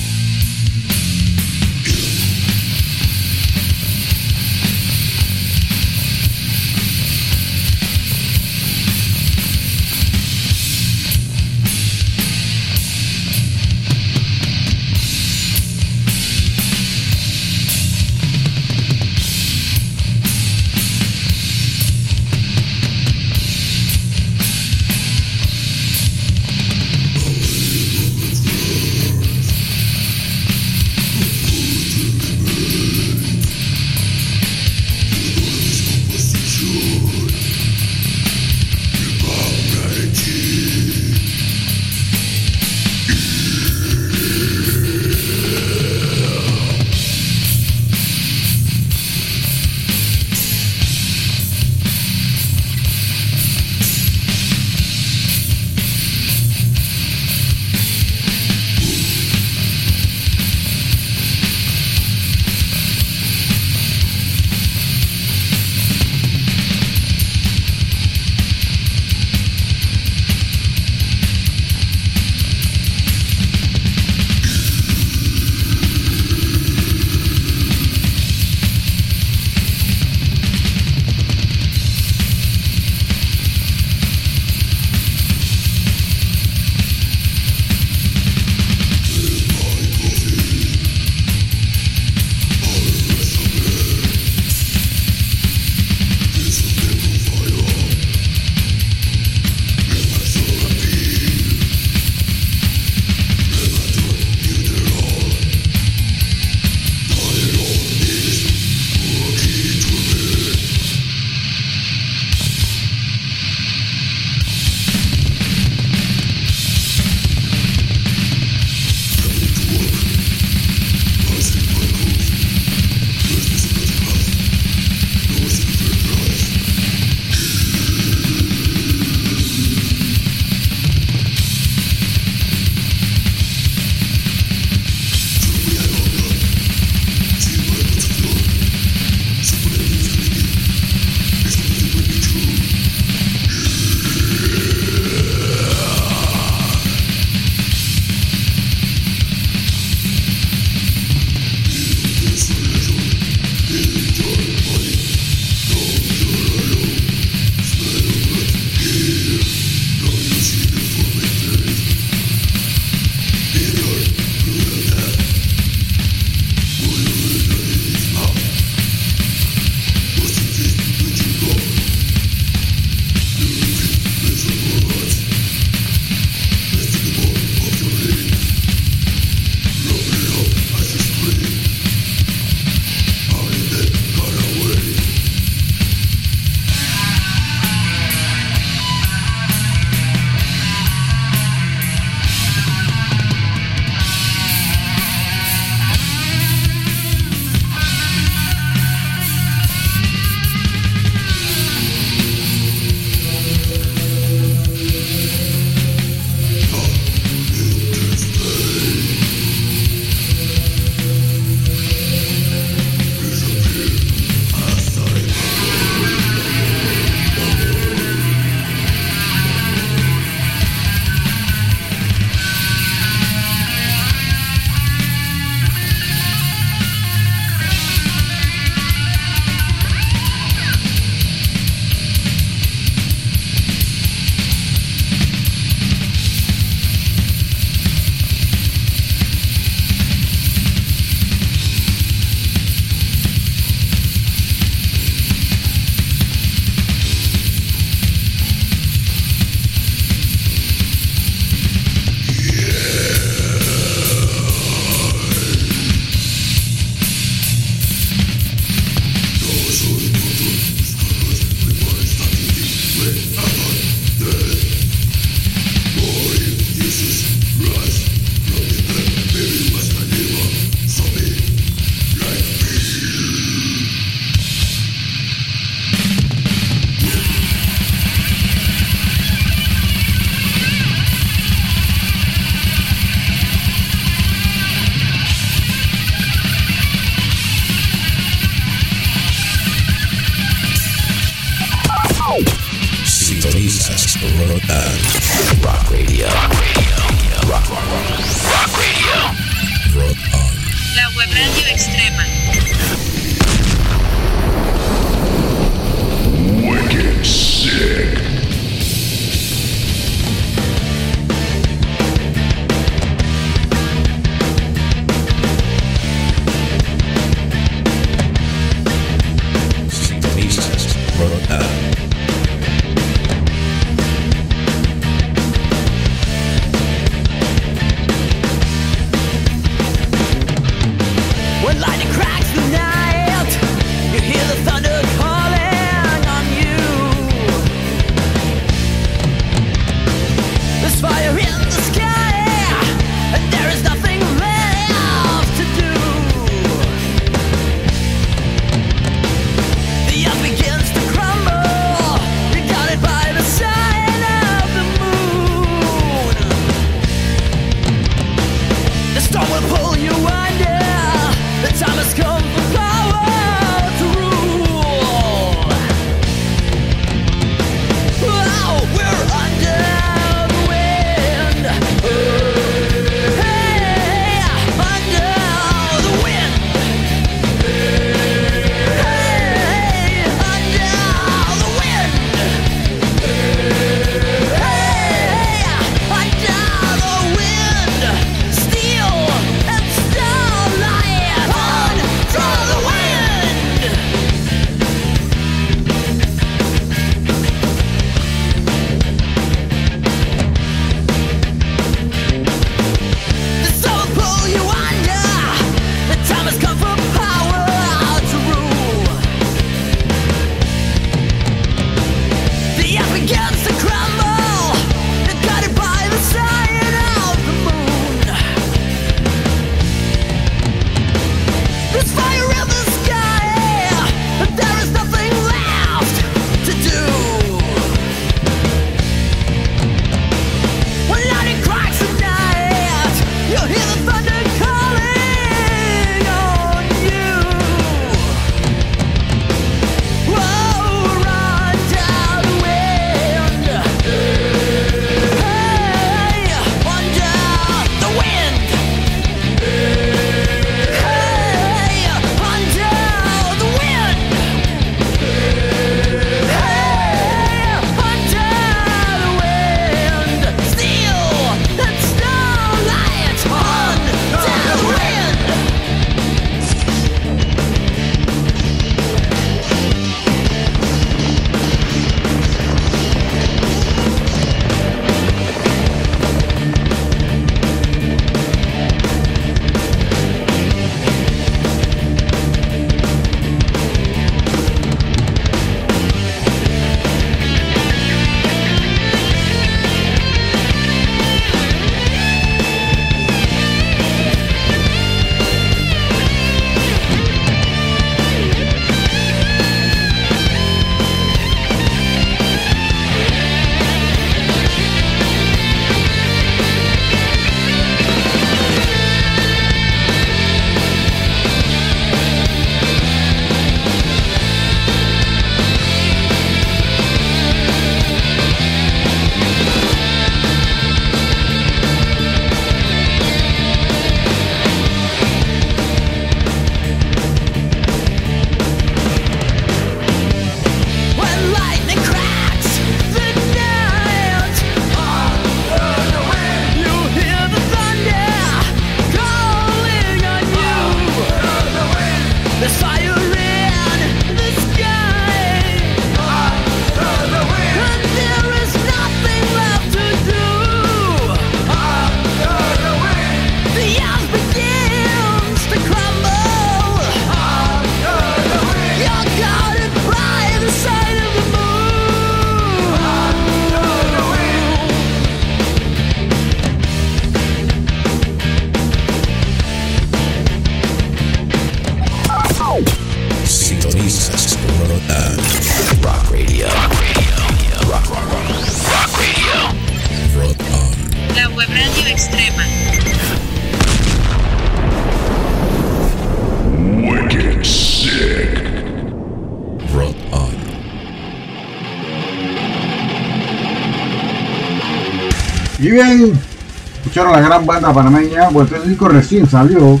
Banda panameña. Bueno, este disco recién salió.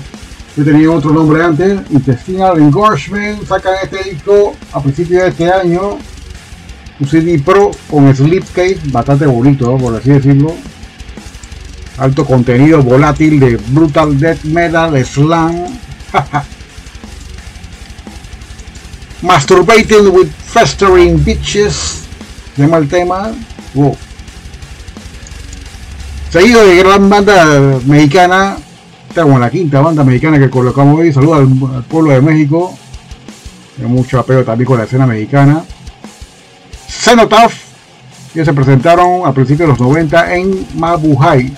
Yo tenía otro nombre antes. Intestinal Engorgement. Sacan este disco a principios de este año. Un CD Pro con slipcase bastante bonito, por así decirlo. Alto contenido volátil de brutal death metal, slam. Masturbating with festering bitches. Se llama el tema. Wow. Seguido de gran banda mexicana. Esta como la quinta banda mexicana que colocamos hoy. Saludos al, pueblo de México. Tiene mucho apego también con la escena mexicana. Cenotaph. Que se presentaron a principios de los 90 en Mabuhay.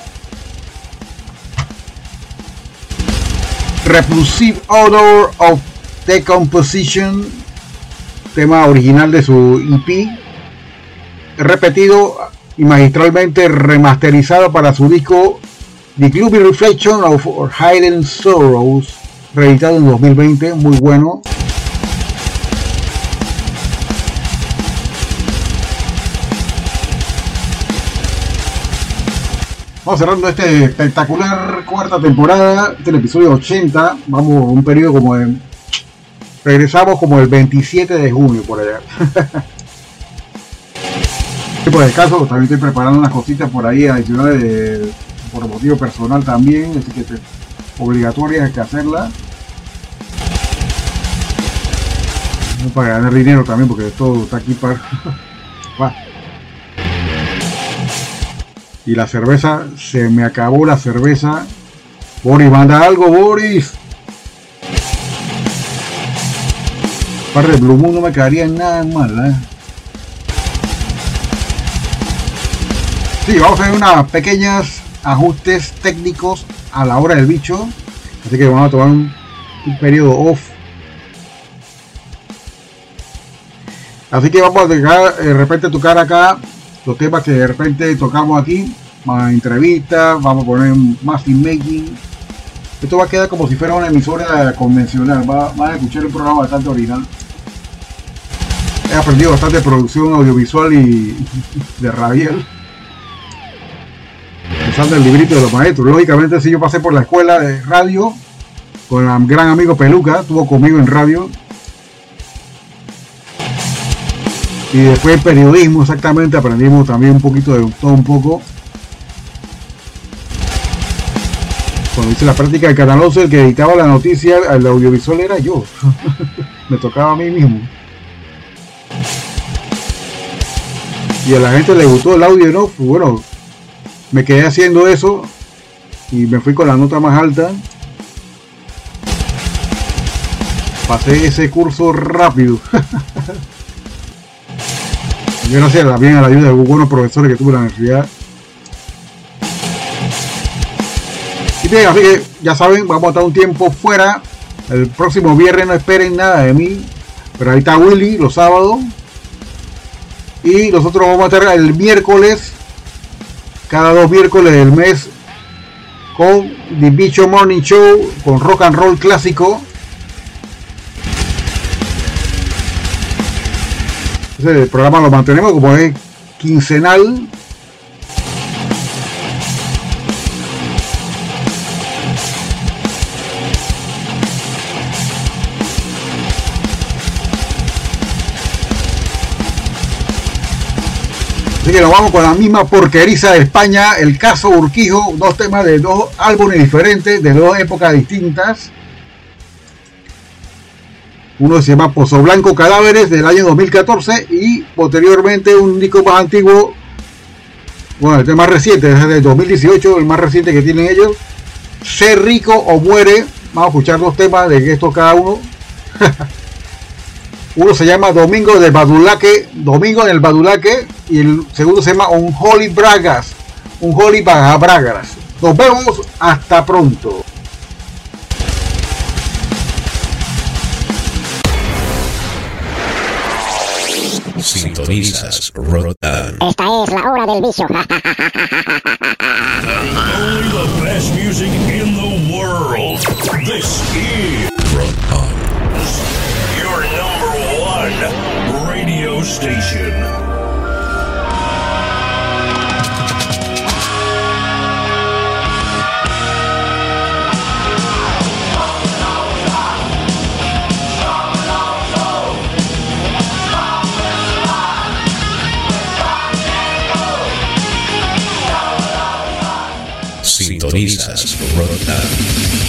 Repulsive Odor of Decomposition, tema original de su EP, repetido y magistralmente remasterizado para su disco The Gloomy Reflection of Hidden Sorrows, reeditado en 2020, muy bueno. Vamos cerrando este espectacular cuarta temporada, este es el episodio 80. Vamos a un periodo como de. Regresamos como el 27 de junio por allá. por el caso, también estoy preparando unas cositas por ahí adicionales de, por motivo personal también, así que te, obligatorias hay que hacerla. Para ganar dinero también, porque todo está aquí para. Y la cerveza, se me acabó la cerveza. Boris, manda algo, Boris. Par de Blue Moon no me quedaría nada mal, ¿eh? Sí, vamos a hacer unos pequeños ajustes técnicos a la hora del bicho. Así que vamos a tomar un, periodo off. Así que vamos a dejar de repente tocar acá los temas que de repente tocamos aquí, más entrevistas, vamos a poner más making. Esto va a quedar como si fuera una emisora convencional, va, a escuchar un programa bastante original. He aprendido bastante producción audiovisual y de Rabiel. Usando el librito de los maestros. Lógicamente, si yo pasé por la escuela de radio con el gran amigo Peluca, estuvo conmigo en radio. Y después periodismo, exactamente, aprendimos también un poquito de todo un poco. Cuando hice la práctica del Canal 11, el que editaba la noticia, el audiovisual era yo. Me tocaba a mí mismo. Y a la gente le gustó el audio, ¿no? Pues bueno, me quedé haciendo eso y me fui con la nota más alta. Pasé ese curso rápido. gracias también a la ayuda de buenos profesores que tuve en la universidad. Y bien, así que ya saben, vamos a estar un tiempo fuera. El próximo viernes no esperen nada de mí. Pero ahí está Willy los sábados. Y nosotros vamos a estar el miércoles, cada dos miércoles del mes, con The Bicho Morning Show, con rock and roll clásico. Ese programa lo mantenemos como es quincenal. Que nos vamos con la misma porqueriza de España, el caso Urquijo, dos temas de dos álbumes diferentes, de dos épocas distintas. Uno se llama Pozo Blanco Cadáveres del año 2014 y posteriormente un disco más antiguo, bueno, este más reciente, es de 2018, el más reciente que tienen ellos, Ser rico o muere. Vamos a escuchar dos temas de esto cada uno. uno se llama Domingo del Badulaque, Domingo en el Badulaque, y el segundo se llama Un Holy Bragas, Un Holy Bragas. Nos vemos, hasta pronto. Sintonizas Rotan. Esta es la hora del vicio. Only the best music in the world. This is Rotan. your number one radio. radio station. Sintonizas. Rock